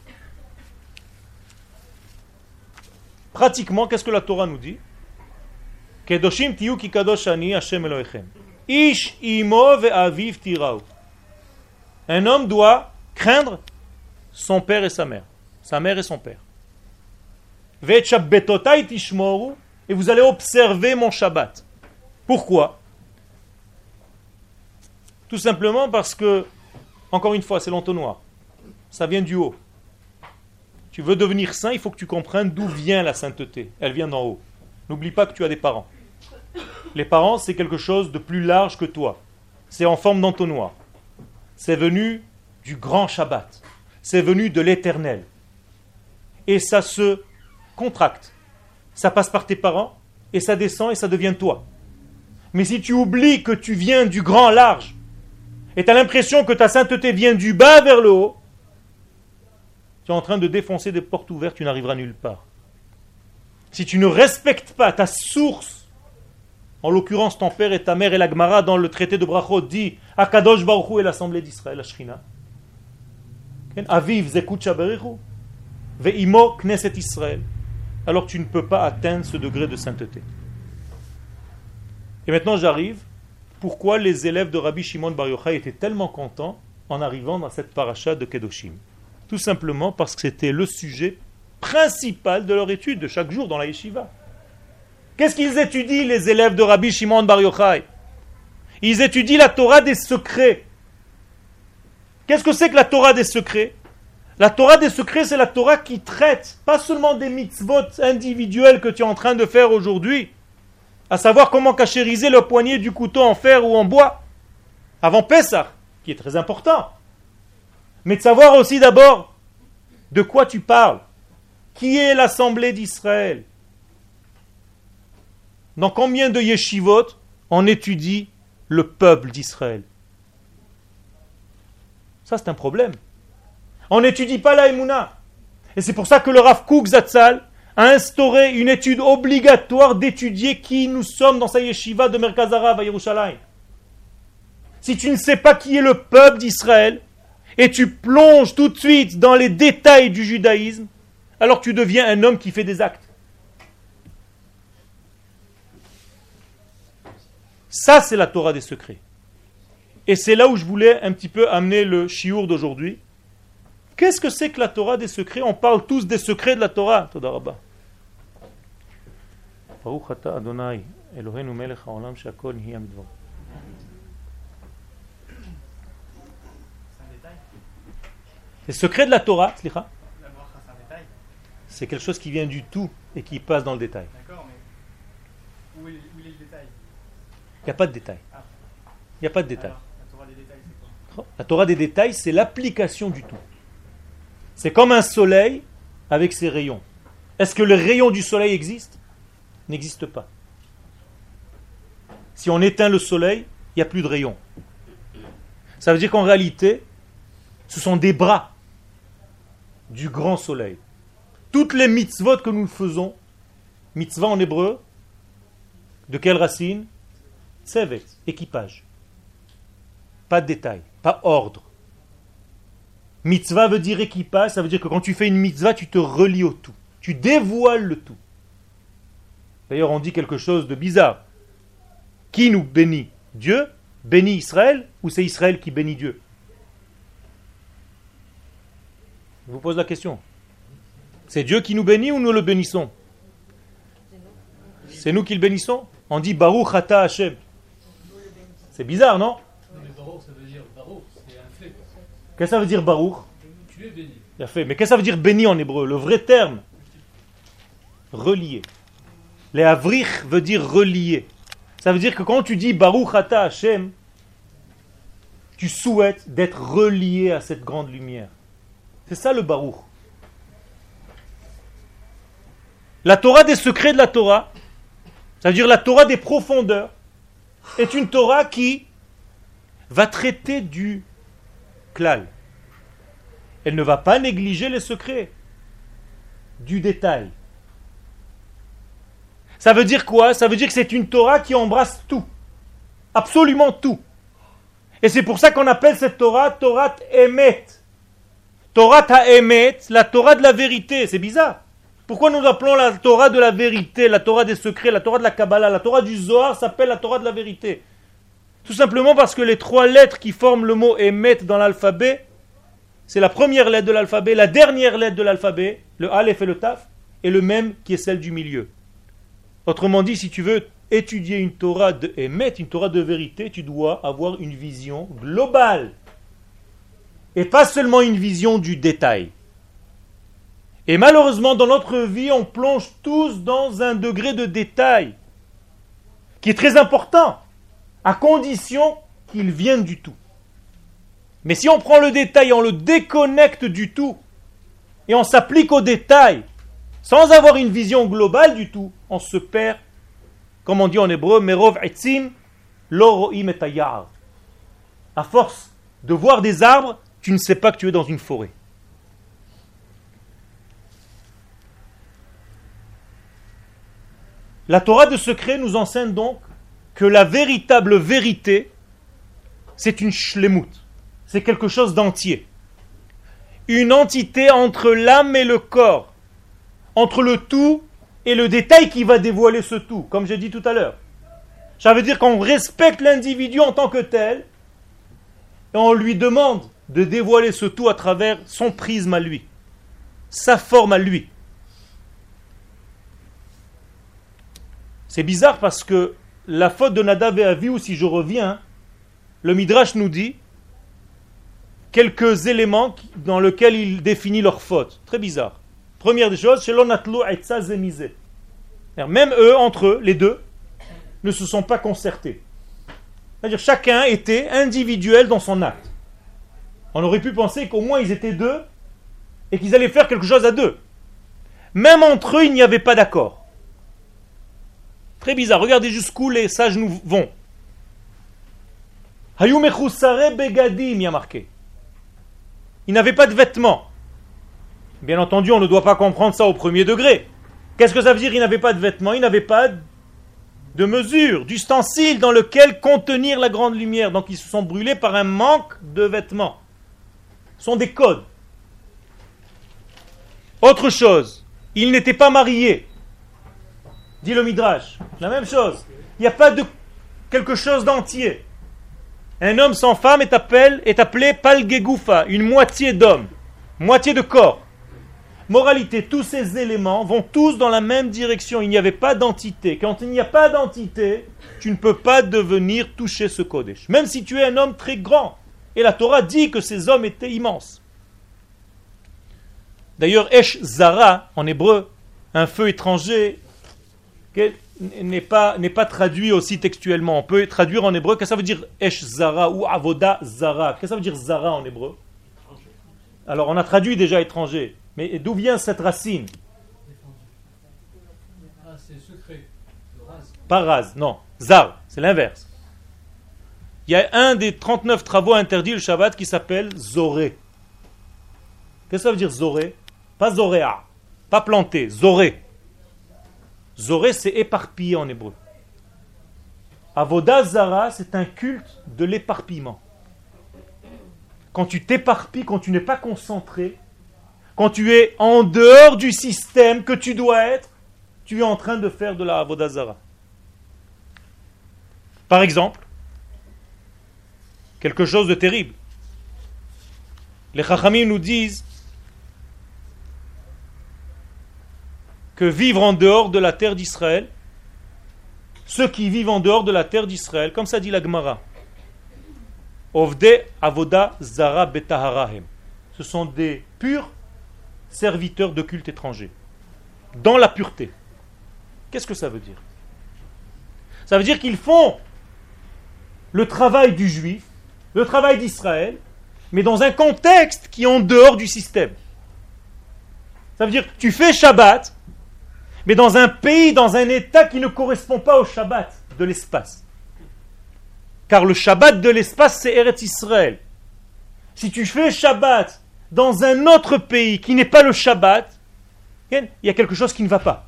Pratiquement, qu'est-ce que la Torah nous dit? Un homme doit craindre son père et sa mère. Sa mère et son père. tishmoru. Et vous allez observer mon Shabbat. Pourquoi? Tout simplement parce que, encore une fois, c'est l'entonnoir. ça vient du haut. Tu veux devenir saint, il faut que tu comprennes d'où vient la sainteté. Elle vient d'en haut. N'oublie pas que tu as des parents. Les parents, c'est quelque chose de plus large que toi. C'est en forme d'entonnoir. C'est venu du grand Shabbat. C'est venu de l'éternel. Et ça se contracte. Ça passe par tes parents, et ça descend, et ça devient toi. Mais si tu oublies que tu viens du grand large, et tu as l'impression que ta sainteté vient du bas vers le haut, tu es en train de défoncer des portes ouvertes, tu n'arriveras nulle part. Si tu ne respectes pas ta source, en l'occurrence ton père et ta mère et la Gemara dans le traité de Brachot dit Akadosh Baruch et l'assemblée d'Israël, la Shrina. Aviv zekut ve'imo knesset Israël. Alors tu ne peux pas atteindre ce degré de sainteté. Et maintenant j'arrive. Pourquoi les élèves de Rabbi Shimon Bar Yochai étaient tellement contents en arrivant dans cette paracha de Kedoshim? Tout simplement parce que c'était le sujet principal de leur étude de chaque jour dans la yeshiva. Qu'est-ce qu'ils étudient, les élèves de Rabbi Shimon Bar Yochai? Ils étudient la Torah des secrets. Qu'est-ce que c'est que la Torah des secrets? La Torah des secrets, c'est la Torah qui traite pas seulement des mitzvot individuels que tu es en train de faire aujourd'hui, à savoir comment cachériser le poignet du couteau en fer ou en bois, avant Pessah, qui est très important. Mais de savoir aussi d'abord de quoi tu parles. Qui est l'assemblée d'Israël? Dans combien de yeshivot on étudie le peuple d'Israël? Ça, c'est un problème. On n'étudie pas la Et c'est pour ça que le Rav Kook Zatzal a instauré une étude obligatoire d'étudier qui nous sommes dans sa yeshiva de Merkazara à Yerushalayim. Si tu ne sais pas qui est le peuple d'Israël, et tu plonges tout de suite dans les détails du judaïsme, alors tu deviens un homme qui fait des actes. Ça, c'est la Torah des secrets. Et c'est là où je voulais un petit peu amener le chiour d'aujourd'hui. Qu'est-ce que c'est que la Torah des secrets? On parle tous des secrets de la Torah. Les secrets de la Torah, c'est quelque chose qui vient du tout et qui passe dans le détail. D'accord, mais où est, le détail Il n'y a pas de détail. Ah. Il n'y a pas de détail. la Torah des détails, c'est quoi? La Torah des détails, c'est l'application du tout. C'est comme un soleil avec ses rayons. Est-ce que le rayon du soleil existe? N'existe pas. Si on éteint le soleil, il n'y a plus de rayons. Ça veut dire qu'en réalité, ce sont des bras du grand soleil. Toutes les mitzvot que nous faisons, mitzvah en hébreu, de quelle racine? Tsevet, équipage. Pas de détail, pas ordre. Mitzvah veut dire équipage, ça veut dire que quand tu fais une mitzvah, tu te relis au tout. Tu dévoiles le tout. D'ailleurs, on dit quelque chose de bizarre. Qui nous bénit? Dieu? Bénit Israël? Ou c'est Israël qui bénit Dieu? Je vous pose la question. C'est Dieu qui nous bénit ou nous le bénissons? C'est nous qui le bénissons? On dit Baruch Ata Hashem. C'est bizarre, non Qu'est-ce que ça veut dire Baruch Tu es béni. Fait. Mais qu'est-ce que ça veut dire béni en hébreu Le vrai terme Relié. Les avrich veut dire relié. Ça veut dire que quand tu dis Baruch Ata Hashem, tu souhaites d'être relié à cette grande lumière. C'est ça le Baruch. La Torah des secrets de la Torah, c'est-à-dire la Torah des profondeurs, est une Torah qui va traiter du klal. Elle ne va pas négliger les secrets du détail. Ça veut dire quoi? Ça veut dire que c'est une Torah qui embrasse tout. Absolument tout. Et c'est pour ça qu'on appelle cette Torah Torah Emet. Torah Emet, la Torah de la vérité. C'est bizarre. Pourquoi nous appelons la Torah de la vérité, la Torah des secrets, la Torah de la Kabbalah, la Torah du Zohar s'appelle la Torah de la vérité Tout simplement parce que les trois lettres qui forment le mot Emet dans l'alphabet, c'est la première lettre de l'alphabet, la dernière lettre de l'alphabet, le Aleph et le Taf, et le même qui est celle du milieu. Autrement dit, si tu veux étudier une Torah de Emet, une Torah de vérité, tu dois avoir une vision globale et pas seulement une vision du détail. Et malheureusement, dans notre vie, on plonge tous dans un degré de détail qui est très important, à condition qu'il vienne du tout. Mais si on prend le détail, on le déconnecte du tout, et on s'applique au détail, sans avoir une vision globale du tout, on se perd, comme on dit en hébreu, merov etzim, loroim et À force de voir des arbres, tu ne sais pas que tu es dans une forêt. La Torah de secret nous enseigne donc que la véritable vérité, c'est une shlemut, c'est quelque chose d'entier. Une entité entre l'âme et le corps, entre le tout et le détail qui va dévoiler ce tout, comme j'ai dit tout à l'heure. Ça veut dire qu'on respecte l'individu en tant que tel, et on lui demande de dévoiler ce tout à travers son prisme à lui, sa forme à lui. C'est bizarre parce que la faute de Nadav et ou si je reviens, le Midrash nous dit quelques éléments dans lesquels il définit leur faute. Très bizarre. Première des choses, même eux, entre eux, les deux, ne se sont pas concertés. C'est-à-dire chacun était individuel dans son acte. On aurait pu penser qu'au moins ils étaient deux et qu'ils allaient faire quelque chose à deux. Même entre eux, il n'y avait pas d'accord. Très bizarre. Regardez jusqu'où les sages nous vont. begadim, il y a marqué. Il n'avait pas de vêtements. Bien entendu, on ne doit pas comprendre ça au premier degré. Qu'est-ce que ça veut dire Il n'avait pas de vêtements, il n'avait pas de mesure, d'ustensile dans lequel contenir la grande lumière. Donc ils se sont brûlés par un manque de vêtements. Ce sont des codes. Autre chose, ils n'étaient pas mariés. Dit le Midrash. La même chose. Il n'y a pas de quelque chose d'entier. Un homme sans femme est, appelé, est appelé palgegoufa, une moitié d'homme, moitié de corps. Moralité, tous ces éléments vont tous dans la même direction. Il n'y avait pas d'entité. Quand il n'y a pas d'entité, tu ne peux pas devenir toucher ce Kodesh. Même si tu es un homme très grand. Et la Torah dit que ces hommes étaient immenses. D'ailleurs, Esh Zara, en hébreu, un feu étranger, n'est pas, n'est pas traduit aussi textuellement. On peut traduire en hébreu, qu'est-ce que ça veut dire Esh Zara ou Avoda Zara? Qu'est-ce que ça veut dire Zara en hébreu? Alors on a traduit déjà étranger, mais d'où vient cette racine? Pas raz, non. Zar, c'est l'inverse. Il y a un des 39 travaux interdits le Shabbat qui s'appelle Zoré. Qu'est-ce que ça veut dire Zoré? Pas Zoréa, pas planté, Zoré. Zoré, c'est éparpillé en hébreu. Avoda Zara, c'est un culte de l'éparpillement. Quand tu t'éparpilles, quand tu n'es pas concentré, quand tu es en dehors du système que tu dois être, tu es en train de faire de la Zara. Par exemple, quelque chose de terrible. Les Chachamim nous disent que vivre en dehors de la terre d'Israël, ceux qui vivent en dehors de la terre d'Israël, comme ça dit la Gemara, Ovde Avoda Zara Betaharahem. Ce sont des purs serviteurs de culte étranger, dans la pureté. Qu'est-ce que ça veut dire? Ça veut dire qu'ils font le travail du juif, le travail d'Israël, mais dans un contexte qui est en dehors du système. Ça veut dire tu fais Shabbat, mais dans un pays, dans un état qui ne correspond pas au Shabbat de l'espace. Car le Shabbat de l'espace, c'est Eretz Israël. Si tu fais Shabbat dans un autre pays qui n'est pas le Shabbat, il y a quelque chose qui ne va pas.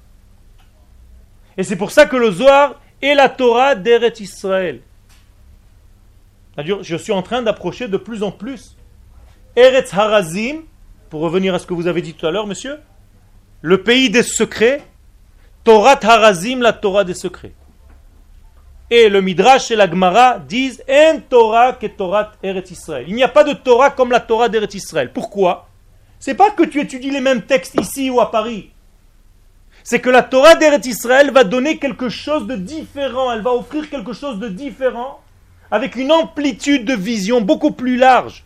Et c'est pour ça que le Zohar est la Torah d'Eretz Israël. Je suis en train d'approcher de plus en plus Eretz Harazim, pour revenir à ce que vous avez dit tout à l'heure, monsieur, le pays des secrets, Torah Harazim, la Torah des secrets. Et le Midrash et la Gemara disent En Torah que Torah Eretz Israël. Il n'y a pas de Torah comme la Torah d'Eretz Israël. Pourquoi? C'est pas que tu étudies les mêmes textes ici ou à Paris. C'est que la Torah d'Eretz Israël va donner quelque chose de différent. Elle va offrir quelque chose de différent avec une amplitude de vision beaucoup plus large.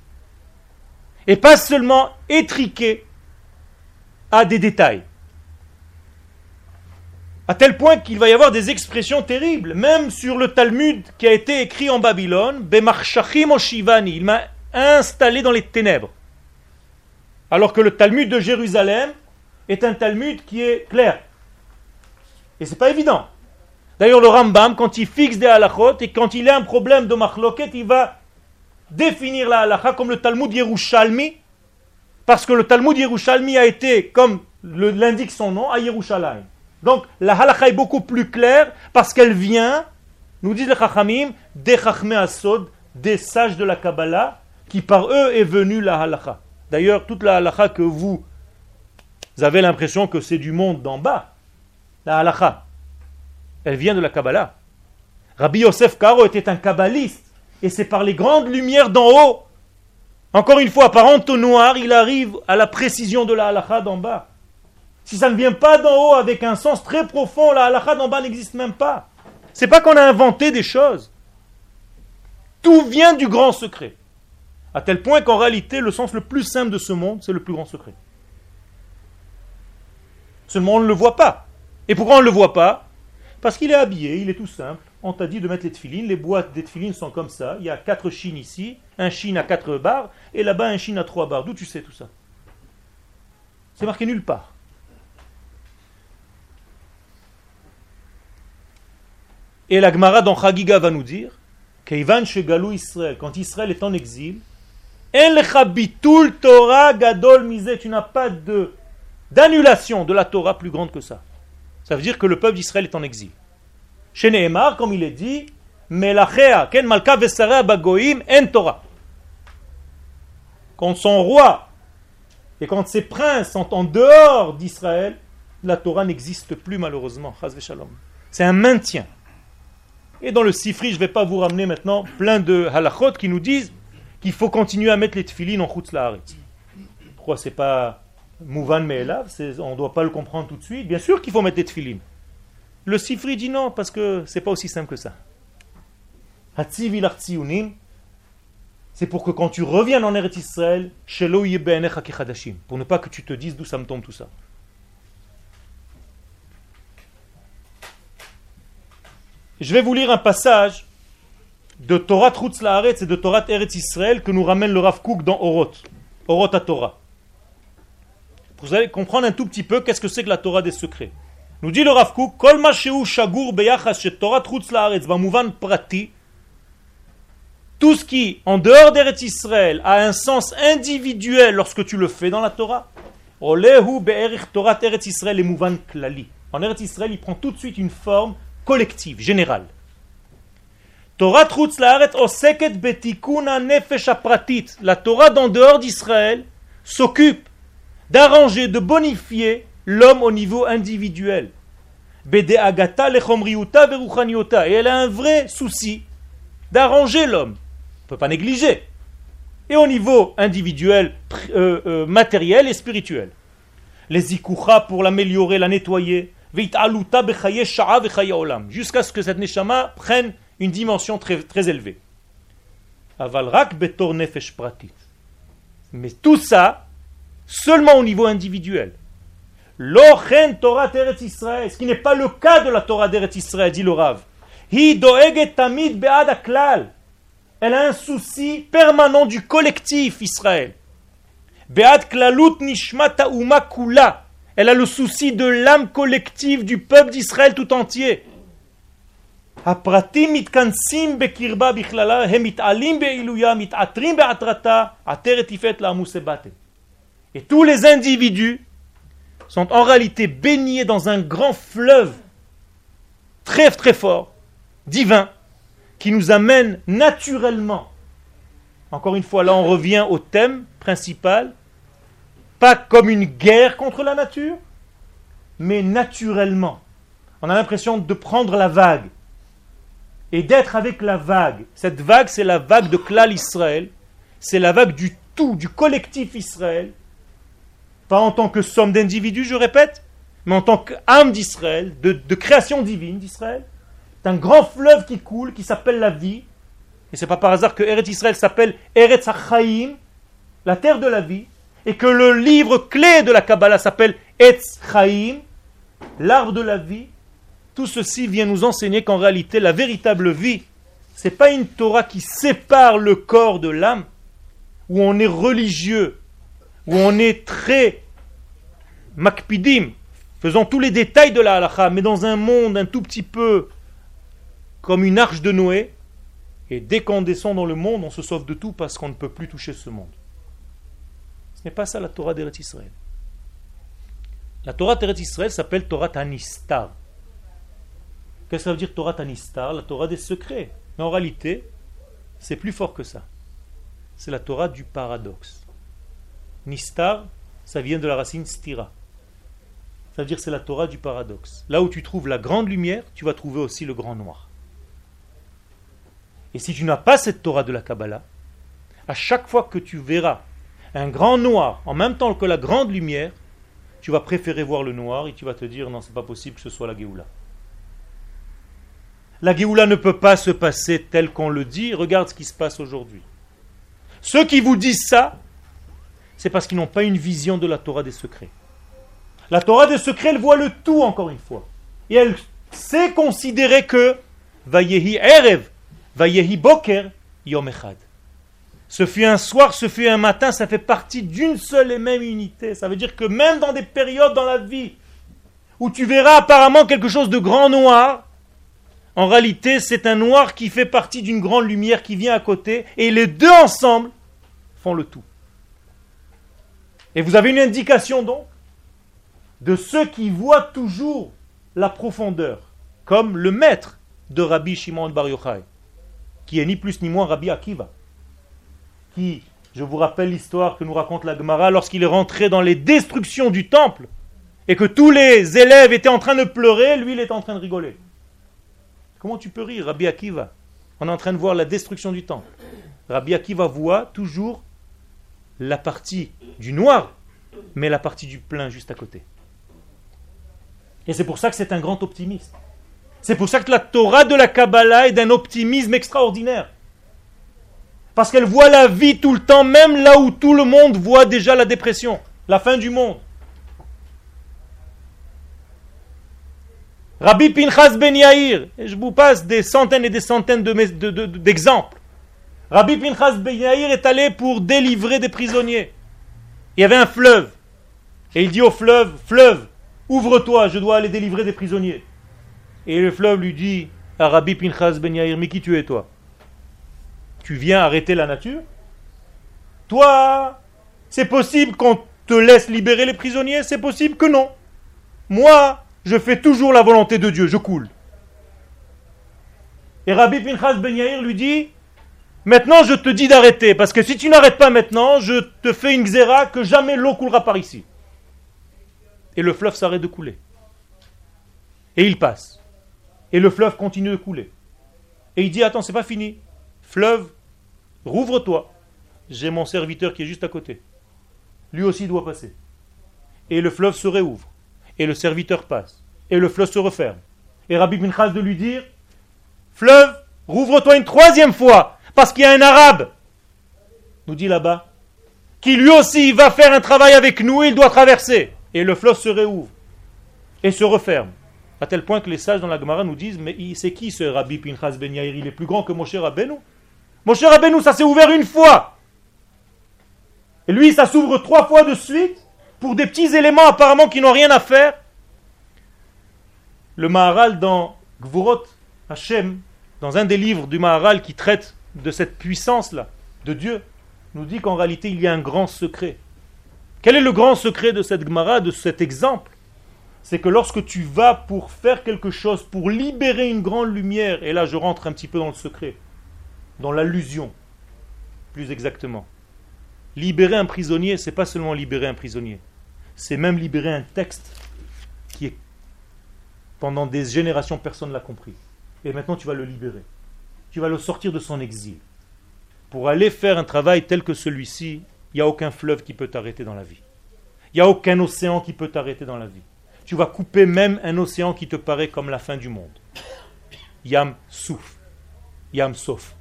et pas seulement étriqué à des détails. À tel point qu'il va y avoir des expressions terribles, même sur le Talmud qui a été écrit en Babylone, Bemarshachim Oshivani, il m'a installé dans les ténèbres. Alors que le Talmud de Jérusalem est un Talmud qui est clair. Et c'est pas évident. D'ailleurs, le Rambam, quand il fixe des halachot et quand il a un problème de machloket, il va définir la halacha comme le Talmud Yerushalmi, parce que le Talmud Yerushalmi a été, comme l'indique son nom, à Yerushalayim. Donc la halakha est beaucoup plus claire parce qu'elle vient, nous disent les chachamim, des chachmé asod, des sages de la Kabbalah, qui par eux est venue la halakha. D'ailleurs, toute la halakha que vous, avez l'impression que c'est du monde d'en bas, la halakha, elle vient de la Kabbalah. Rabbi Yosef Karo était un kabbaliste, et c'est par les grandes lumières d'en haut. Encore une fois, par entonnoir, il arrive à la précision de la halakha d'en bas. Si ça ne vient pas d'en haut avec un sens très profond, la halakha d'en bas n'existe même pas. C'est pas qu'on a inventé des choses. Tout vient du grand secret. À tel point qu'en réalité, le sens le plus simple de ce monde, c'est le plus grand secret. Seulement, on ne le voit pas. Et pourquoi on ne le voit pas? Parce qu'il est habillé, il est tout simple. On t'a dit de mettre les tefilines. Les boîtes des tefilines sont comme ça. Il y a quatre chines ici, un chine à quatre barres, et là-bas un chine à trois barres. D'où tu sais tout ça? C'est marqué nulle part. Et la Gemara dans Chagiga va nous dire Israël, quand Israël est en exil, Torah gadol tu n'as pas d'annulation de la Torah plus grande que ça. Ça veut dire que le peuple d'Israël est en exil. Chez Nehemar, comme il est dit, Melachea, ken malka bagoim, en Torah. Quand son roi et quand ses princes sont en dehors d'Israël, la Torah n'existe plus malheureusement. C'est un maintien. Et dans le Sifri, je ne vais pas vous ramener maintenant plein de halachot qui nous disent qu'il faut continuer à mettre les tefilines en chutz Pourquoi c'est pas mouvan me'elav On ne doit pas le comprendre tout de suite. Bien sûr qu'il faut mettre les tefilines. Le Sifri dit non, parce que c'est pas aussi simple que ça. C'est pour que quand tu reviens en Eretz Israël, pour ne pas que tu te dises d'où ça me tombe tout ça. Je vais vous lire un passage de Torah Trutz Laaretz et de Torah Eretz Israël que nous ramène le Rav Kook dans Oroth, Oroth à Torah. Vous allez comprendre un tout petit peu qu'est-ce que c'est que la Torah des secrets. Nous dit le Rav Kook, Kol shagur Torah Trutz Laaretz prati, tout ce qui, en dehors d'Eretz Israël, a un sens individuel lorsque tu le fais dans la Torah, Olehu Torah Eretz Israël mouvan klali. En Eretz Israël, il prend tout de suite une forme collective, générale. Torah oseket betikuna nefesh apratit. La Torah d'en dehors d'Israël s'occupe d'arranger, de bonifier l'homme au niveau individuel. Bede agata lechomriuta Et elle a un vrai souci d'arranger l'homme. On ne peut pas négliger. Et au niveau individuel, euh, euh, matériel et spirituel. Les ikucha pour l'améliorer, la nettoyer jusqu'à ce que cette neshama prenne une dimension très, très élevée. Mais tout ça, seulement au niveau individuel. Torah Israël, ce qui n'est pas le cas de la Torah d'Eretz Israël, dit le Rav. Elle a un souci permanent du collectif Israël. Be'ad klalut nishmata kula. Elle a le souci de l'âme collective du peuple d'Israël tout entier. Et tous les individus sont en réalité baignés dans un grand fleuve très très fort, divin, qui nous amène naturellement. Encore une fois, là on revient au thème principal pas comme une guerre contre la nature, mais naturellement. On a l'impression de prendre la vague et d'être avec la vague. Cette vague, c'est la vague de Klal Israël, c'est la vague du tout, du collectif Israël. Pas en tant que somme d'individus, je répète, mais en tant qu'âme d'Israël, de, création divine d'Israël. C'est un grand fleuve qui coule, qui s'appelle la vie. Et c'est pas par hasard que Eretz Israël s'appelle Eretz HaChaim, la terre de la vie, et que le livre clé de la Kabbalah s'appelle Etz Chaim, l'arbre de la vie, tout ceci vient nous enseigner qu'en réalité, la véritable vie, ce n'est pas une Torah qui sépare le corps de l'âme, où on est religieux, où on est très makpidim, faisant tous les détails de la halakha, mais dans un monde un tout petit peu comme une arche de Noé, et dès qu'on descend dans le monde, on se sauve de tout parce qu'on ne peut plus toucher ce monde. N'est pas ça la Torah d'Eretz Israël. La Torah d'Eretz Israël s'appelle Torah Tanistar. Qu'est-ce que ça veut dire Torah Tanistar? La Torah des secrets. Mais en réalité, c'est plus fort que ça. C'est la Torah du paradoxe. Nistar, ça vient de la racine stira. Ça veut dire c'est la Torah du paradoxe. Là où tu trouves la grande lumière, tu vas trouver aussi le grand noir. Et si tu n'as pas cette Torah de la Kabbalah, à chaque fois que tu verras un grand noir en même temps que la grande lumière, tu vas préférer voir le noir et tu vas te dire non, c'est pas possible que ce soit la Géoula. La Géoula ne peut pas se passer tel qu'on le dit. Regarde ce qui se passe aujourd'hui. Ceux qui vous disent ça, c'est parce qu'ils n'ont pas une vision de la Torah des secrets. La Torah des secrets, elle voit le tout encore une fois. Et elle sait considérer que Vayehi Erev, Vayehi Boker, Yom Echad. Ce fut un soir, ce fut un matin, ça fait partie d'une seule et même unité. Ça veut dire que même dans des périodes dans la vie où tu verras apparemment quelque chose de grand noir, en réalité c'est un noir qui fait partie d'une grande lumière qui vient à côté, et les deux ensemble font le tout. Et vous avez une indication donc de ceux qui voient toujours la profondeur, comme le maître de Rabbi Shimon Bar Yochai, qui est ni plus ni moins Rabbi Akiva, je vous rappelle l'histoire que nous raconte la Gemara, lorsqu'il est rentré dans les destructions du temple, et que tous les élèves étaient en train de pleurer, lui il est en train de rigoler. Comment tu peux rire, Rabbi Akiva On est en train de voir la destruction du temple. Rabbi Akiva voit toujours la partie du noir, mais la partie du plein juste à côté. Et c'est pour ça que c'est un grand optimiste. C'est pour ça que la Torah de la Kabbalah est d'un optimisme extraordinaire. Parce qu'elle voit la vie tout le temps, même là où tout le monde voit déjà la dépression, la fin du monde. Rabbi Pinchas Ben Yair, et je vous passe des centaines et des centaines d'exemples. De, Rabbi Pinchas Ben Yair est allé pour délivrer des prisonniers. Il y avait un fleuve. Et il dit au fleuve, fleuve, ouvre-toi, je dois aller délivrer des prisonniers. Et le fleuve lui dit à Rabbi Pinchas Ben Yair, mais qui tu es toi? Tu viens arrêter la nature Toi, c'est possible qu'on te laisse libérer les prisonniers C'est possible que non. Moi, je fais toujours la volonté de Dieu, je coule. Et Rabbi Pinchas Ben Yair lui dit, maintenant je te dis d'arrêter, parce que si tu n'arrêtes pas maintenant, je te fais une xéra que jamais l'eau coulera par ici et le fleuve s'arrête de couler. Et il passe. Et le fleuve continue de couler. Et il dit, attends, c'est pas fini. Fleuve, rouvre-toi. J'ai mon serviteur qui est juste à côté. Lui aussi doit passer. Et le fleuve se réouvre. Et le serviteur passe. Et le fleuve se referme. Et Rabbi Pinchas de lui dire, fleuve, rouvre-toi une troisième fois. Parce qu'il y a un arabe, nous dit là-bas, qui lui aussi va faire un travail avec nous et il doit traverser et le fleuve se réouvre et se referme. À tel point que les sages dans la Gemara nous disent Mais c'est qui ce Rabbi Pinchas Ben Yair? Il est plus grand que Moshe Rabbeinu? Moshe Rabbeinu, ça s'est ouvert une fois. Et lui, ça s'ouvre trois fois de suite pour des petits éléments apparemment qui n'ont rien à faire. Le Maharal dans Gvurot Hashem, dans un des livres du Maharal qui traite de cette puissance-là, de Dieu, nous dit qu'en réalité il y a un grand secret. Quel est le grand secret de cette Gemara, de cet exemple? C'est que lorsque tu vas pour faire quelque chose, pour libérer une grande lumière, et là je rentre un petit peu dans le secret, dans l'allusion, plus exactement. Libérer un prisonnier, c'est pas seulement libérer un prisonnier, c'est même libérer un texte qui est pendant des générations personne ne l'a compris. Et maintenant tu vas le libérer. Tu vas le sortir de son exil. Pour aller faire un travail tel que celui-ci, il n'y a aucun fleuve qui peut t'arrêter dans la vie. Il n'y a aucun océan qui peut t'arrêter dans la vie. Tu vas couper même un océan qui te paraît comme la fin du monde. Yam souf. Yam sauf.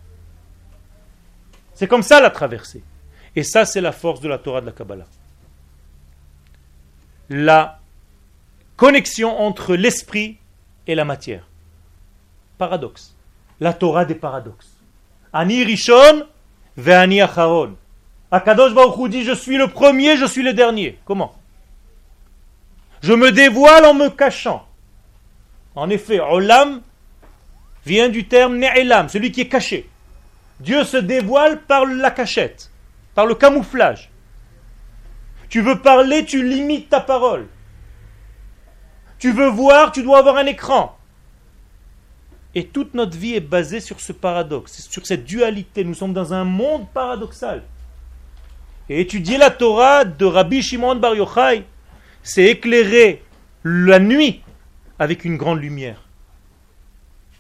C'est comme ça la traversée. Et ça, c'est la force de la Torah de la Kabbalah. La connexion entre l'esprit et la matière. Paradoxe. La Torah des paradoxes. Ani Rishon, Ve'ani Acharon. Akadosh Baruch dit Je suis le premier, je suis le dernier. Comment? Je me dévoile en me cachant. En effet, Olam vient du terme Ne'elam, celui qui est caché. Dieu se dévoile par la cachette, par le camouflage. Tu veux parler, tu limites ta parole. Tu veux voir, tu dois avoir un écran. Et toute notre vie est basée sur ce paradoxe, sur cette dualité. Nous sommes dans un monde paradoxal. Et étudier la Torah de Rabbi Shimon Bar Yochai, c'est éclairer la nuit avec une grande lumière.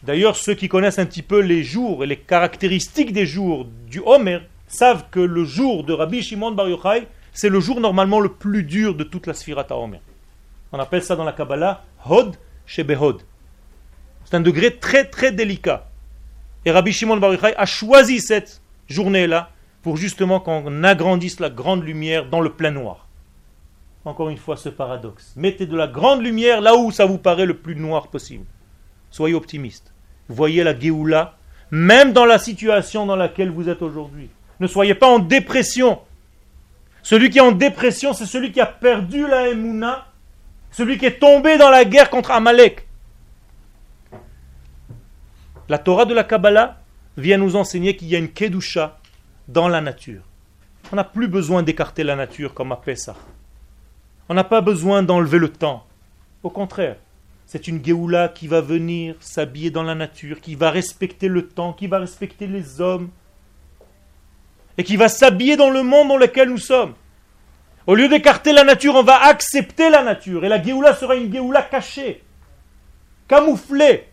D'ailleurs, ceux qui connaissent un petit peu les jours et les caractéristiques des jours du Homer savent que le jour de Rabbi Shimon Bar Yochai, c'est le jour normalement le plus dur de toute la Sphirata Homer. On appelle ça dans la Kabbalah Hod Shebehod. C'est un degré très très délicat. Et Rabbi Shimon Bar Yochai a choisi cette journée-là pour justement qu'on agrandisse la grande lumière dans le plein noir. Encore une fois, ce paradoxe. Mettez de la grande lumière là où ça vous paraît le plus noir possible. Soyez optimiste. Voyez la Géoula, même dans la situation dans laquelle vous êtes aujourd'hui. Ne soyez pas en dépression. Celui qui est en dépression, c'est celui qui a perdu la Emouna, celui qui est tombé dans la guerre contre Amalek. La Torah de la Kabbalah vient nous enseigner qu'il y a une Kedusha dans la nature. On n'a plus besoin d'écarter la nature comme à Pessah. On n'a pas besoin d'enlever le temps. Au contraire, c'est une Géoula qui va venir s'habiller dans la nature, qui va respecter le temps, qui va respecter les hommes, et qui va s'habiller dans le monde dans lequel nous sommes. Au lieu d'écarter la nature, on va accepter la nature, et la Géoula sera une Géoula cachée, camouflée.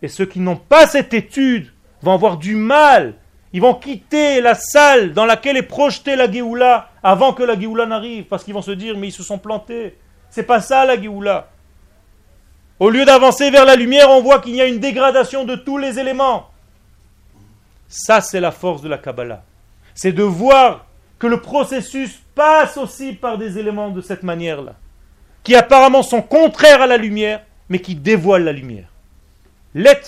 Et ceux qui n'ont pas cette étude vont avoir du mal ils vont quitter la salle dans laquelle est projetée la Géoula avant que la Géoula n'arrive, parce qu'ils vont se dire, mais ils se sont plantés. C'est pas ça la Géoula. Au lieu d'avancer vers la lumière, on voit qu'il y a une dégradation de tous les éléments. Ça, c'est la force de la Kabbalah. C'est de voir que le processus passe aussi par des éléments de cette manière-là, qui apparemment sont contraires à la lumière, mais qui dévoilent la lumière. Let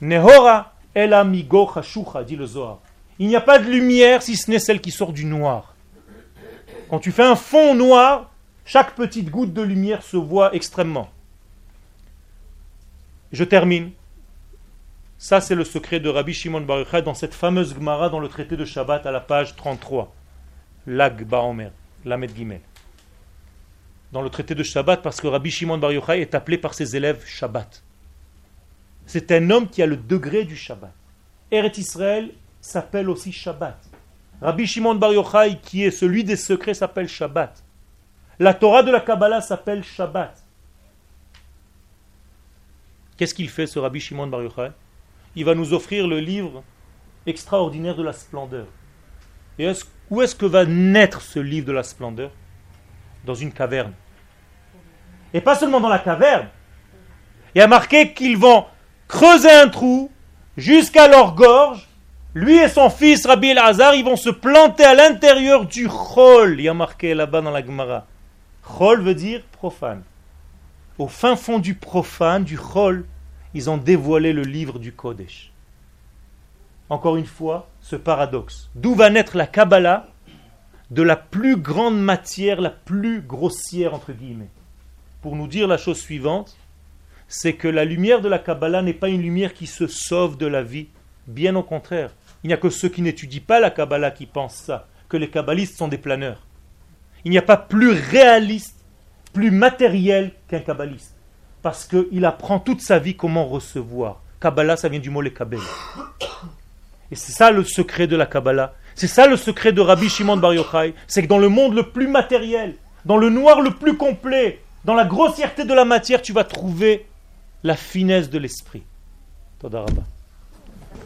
nehora El amigo dit le Zohar. Il n'y a pas de lumière si ce n'est celle qui sort du noir. Quand tu fais un fond noir, chaque petite goutte de lumière se voit extrêmement. Je termine. Ça, c'est le secret de Rabbi Shimon Bar Yochai dans cette fameuse Gemara dans le traité de Shabbat à la page 33. Lag Baomer, Lamed Gimel. Dans le traité de Shabbat, parce que Rabbi Shimon Bar Yochai est appelé par ses élèves Shabbat. C'est un homme qui a le degré du Shabbat. Eret Israël s'appelle aussi Shabbat. Rabbi Shimon Bar Yochai, qui est celui des secrets, s'appelle Shabbat. La Torah de la Kabbalah s'appelle Shabbat. Qu'est-ce qu'il fait ce Rabbi Shimon Bar Yochai? Il va nous offrir le livre extraordinaire de la splendeur. Et où est-ce que va naître ce livre de la splendeur? Dans une caverne. Et pas seulement dans la caverne. Il y a marqué qu'ils vont creuser un trou jusqu'à leur gorge. Lui et son fils Rabbi El-Hazar, ils vont se planter à l'intérieur du chol. Il y a marqué là-bas dans la Gemara. Chol veut dire profane. Au fin fond du profane, du chol, ils ont dévoilé le livre du Kodesh. Encore une fois, ce paradoxe. D'où va naître la Kabbalah de la plus grande matière, la plus grossière, entre guillemets. Pour nous dire la chose suivante, c'est que la lumière de la Kabbalah n'est pas une lumière qui se sauve de la vie. Bien au contraire. Il n'y a que ceux qui n'étudient pas la Kabbalah qui pensent ça, que les kabbalistes sont des planeurs. Il n'y a pas plus réaliste, plus matériel qu'un kabbaliste. Parce qu'il apprend toute sa vie comment recevoir. Kabbalah, ça vient du mot les Et c'est ça le secret de la Kabbalah. C'est ça le secret de Rabbi Shimon Bar Yochai. C'est que dans le monde le plus matériel, dans le noir le plus complet, dans la grossièreté de la matière, tu vas trouver la finesse de l'esprit. Todarabah.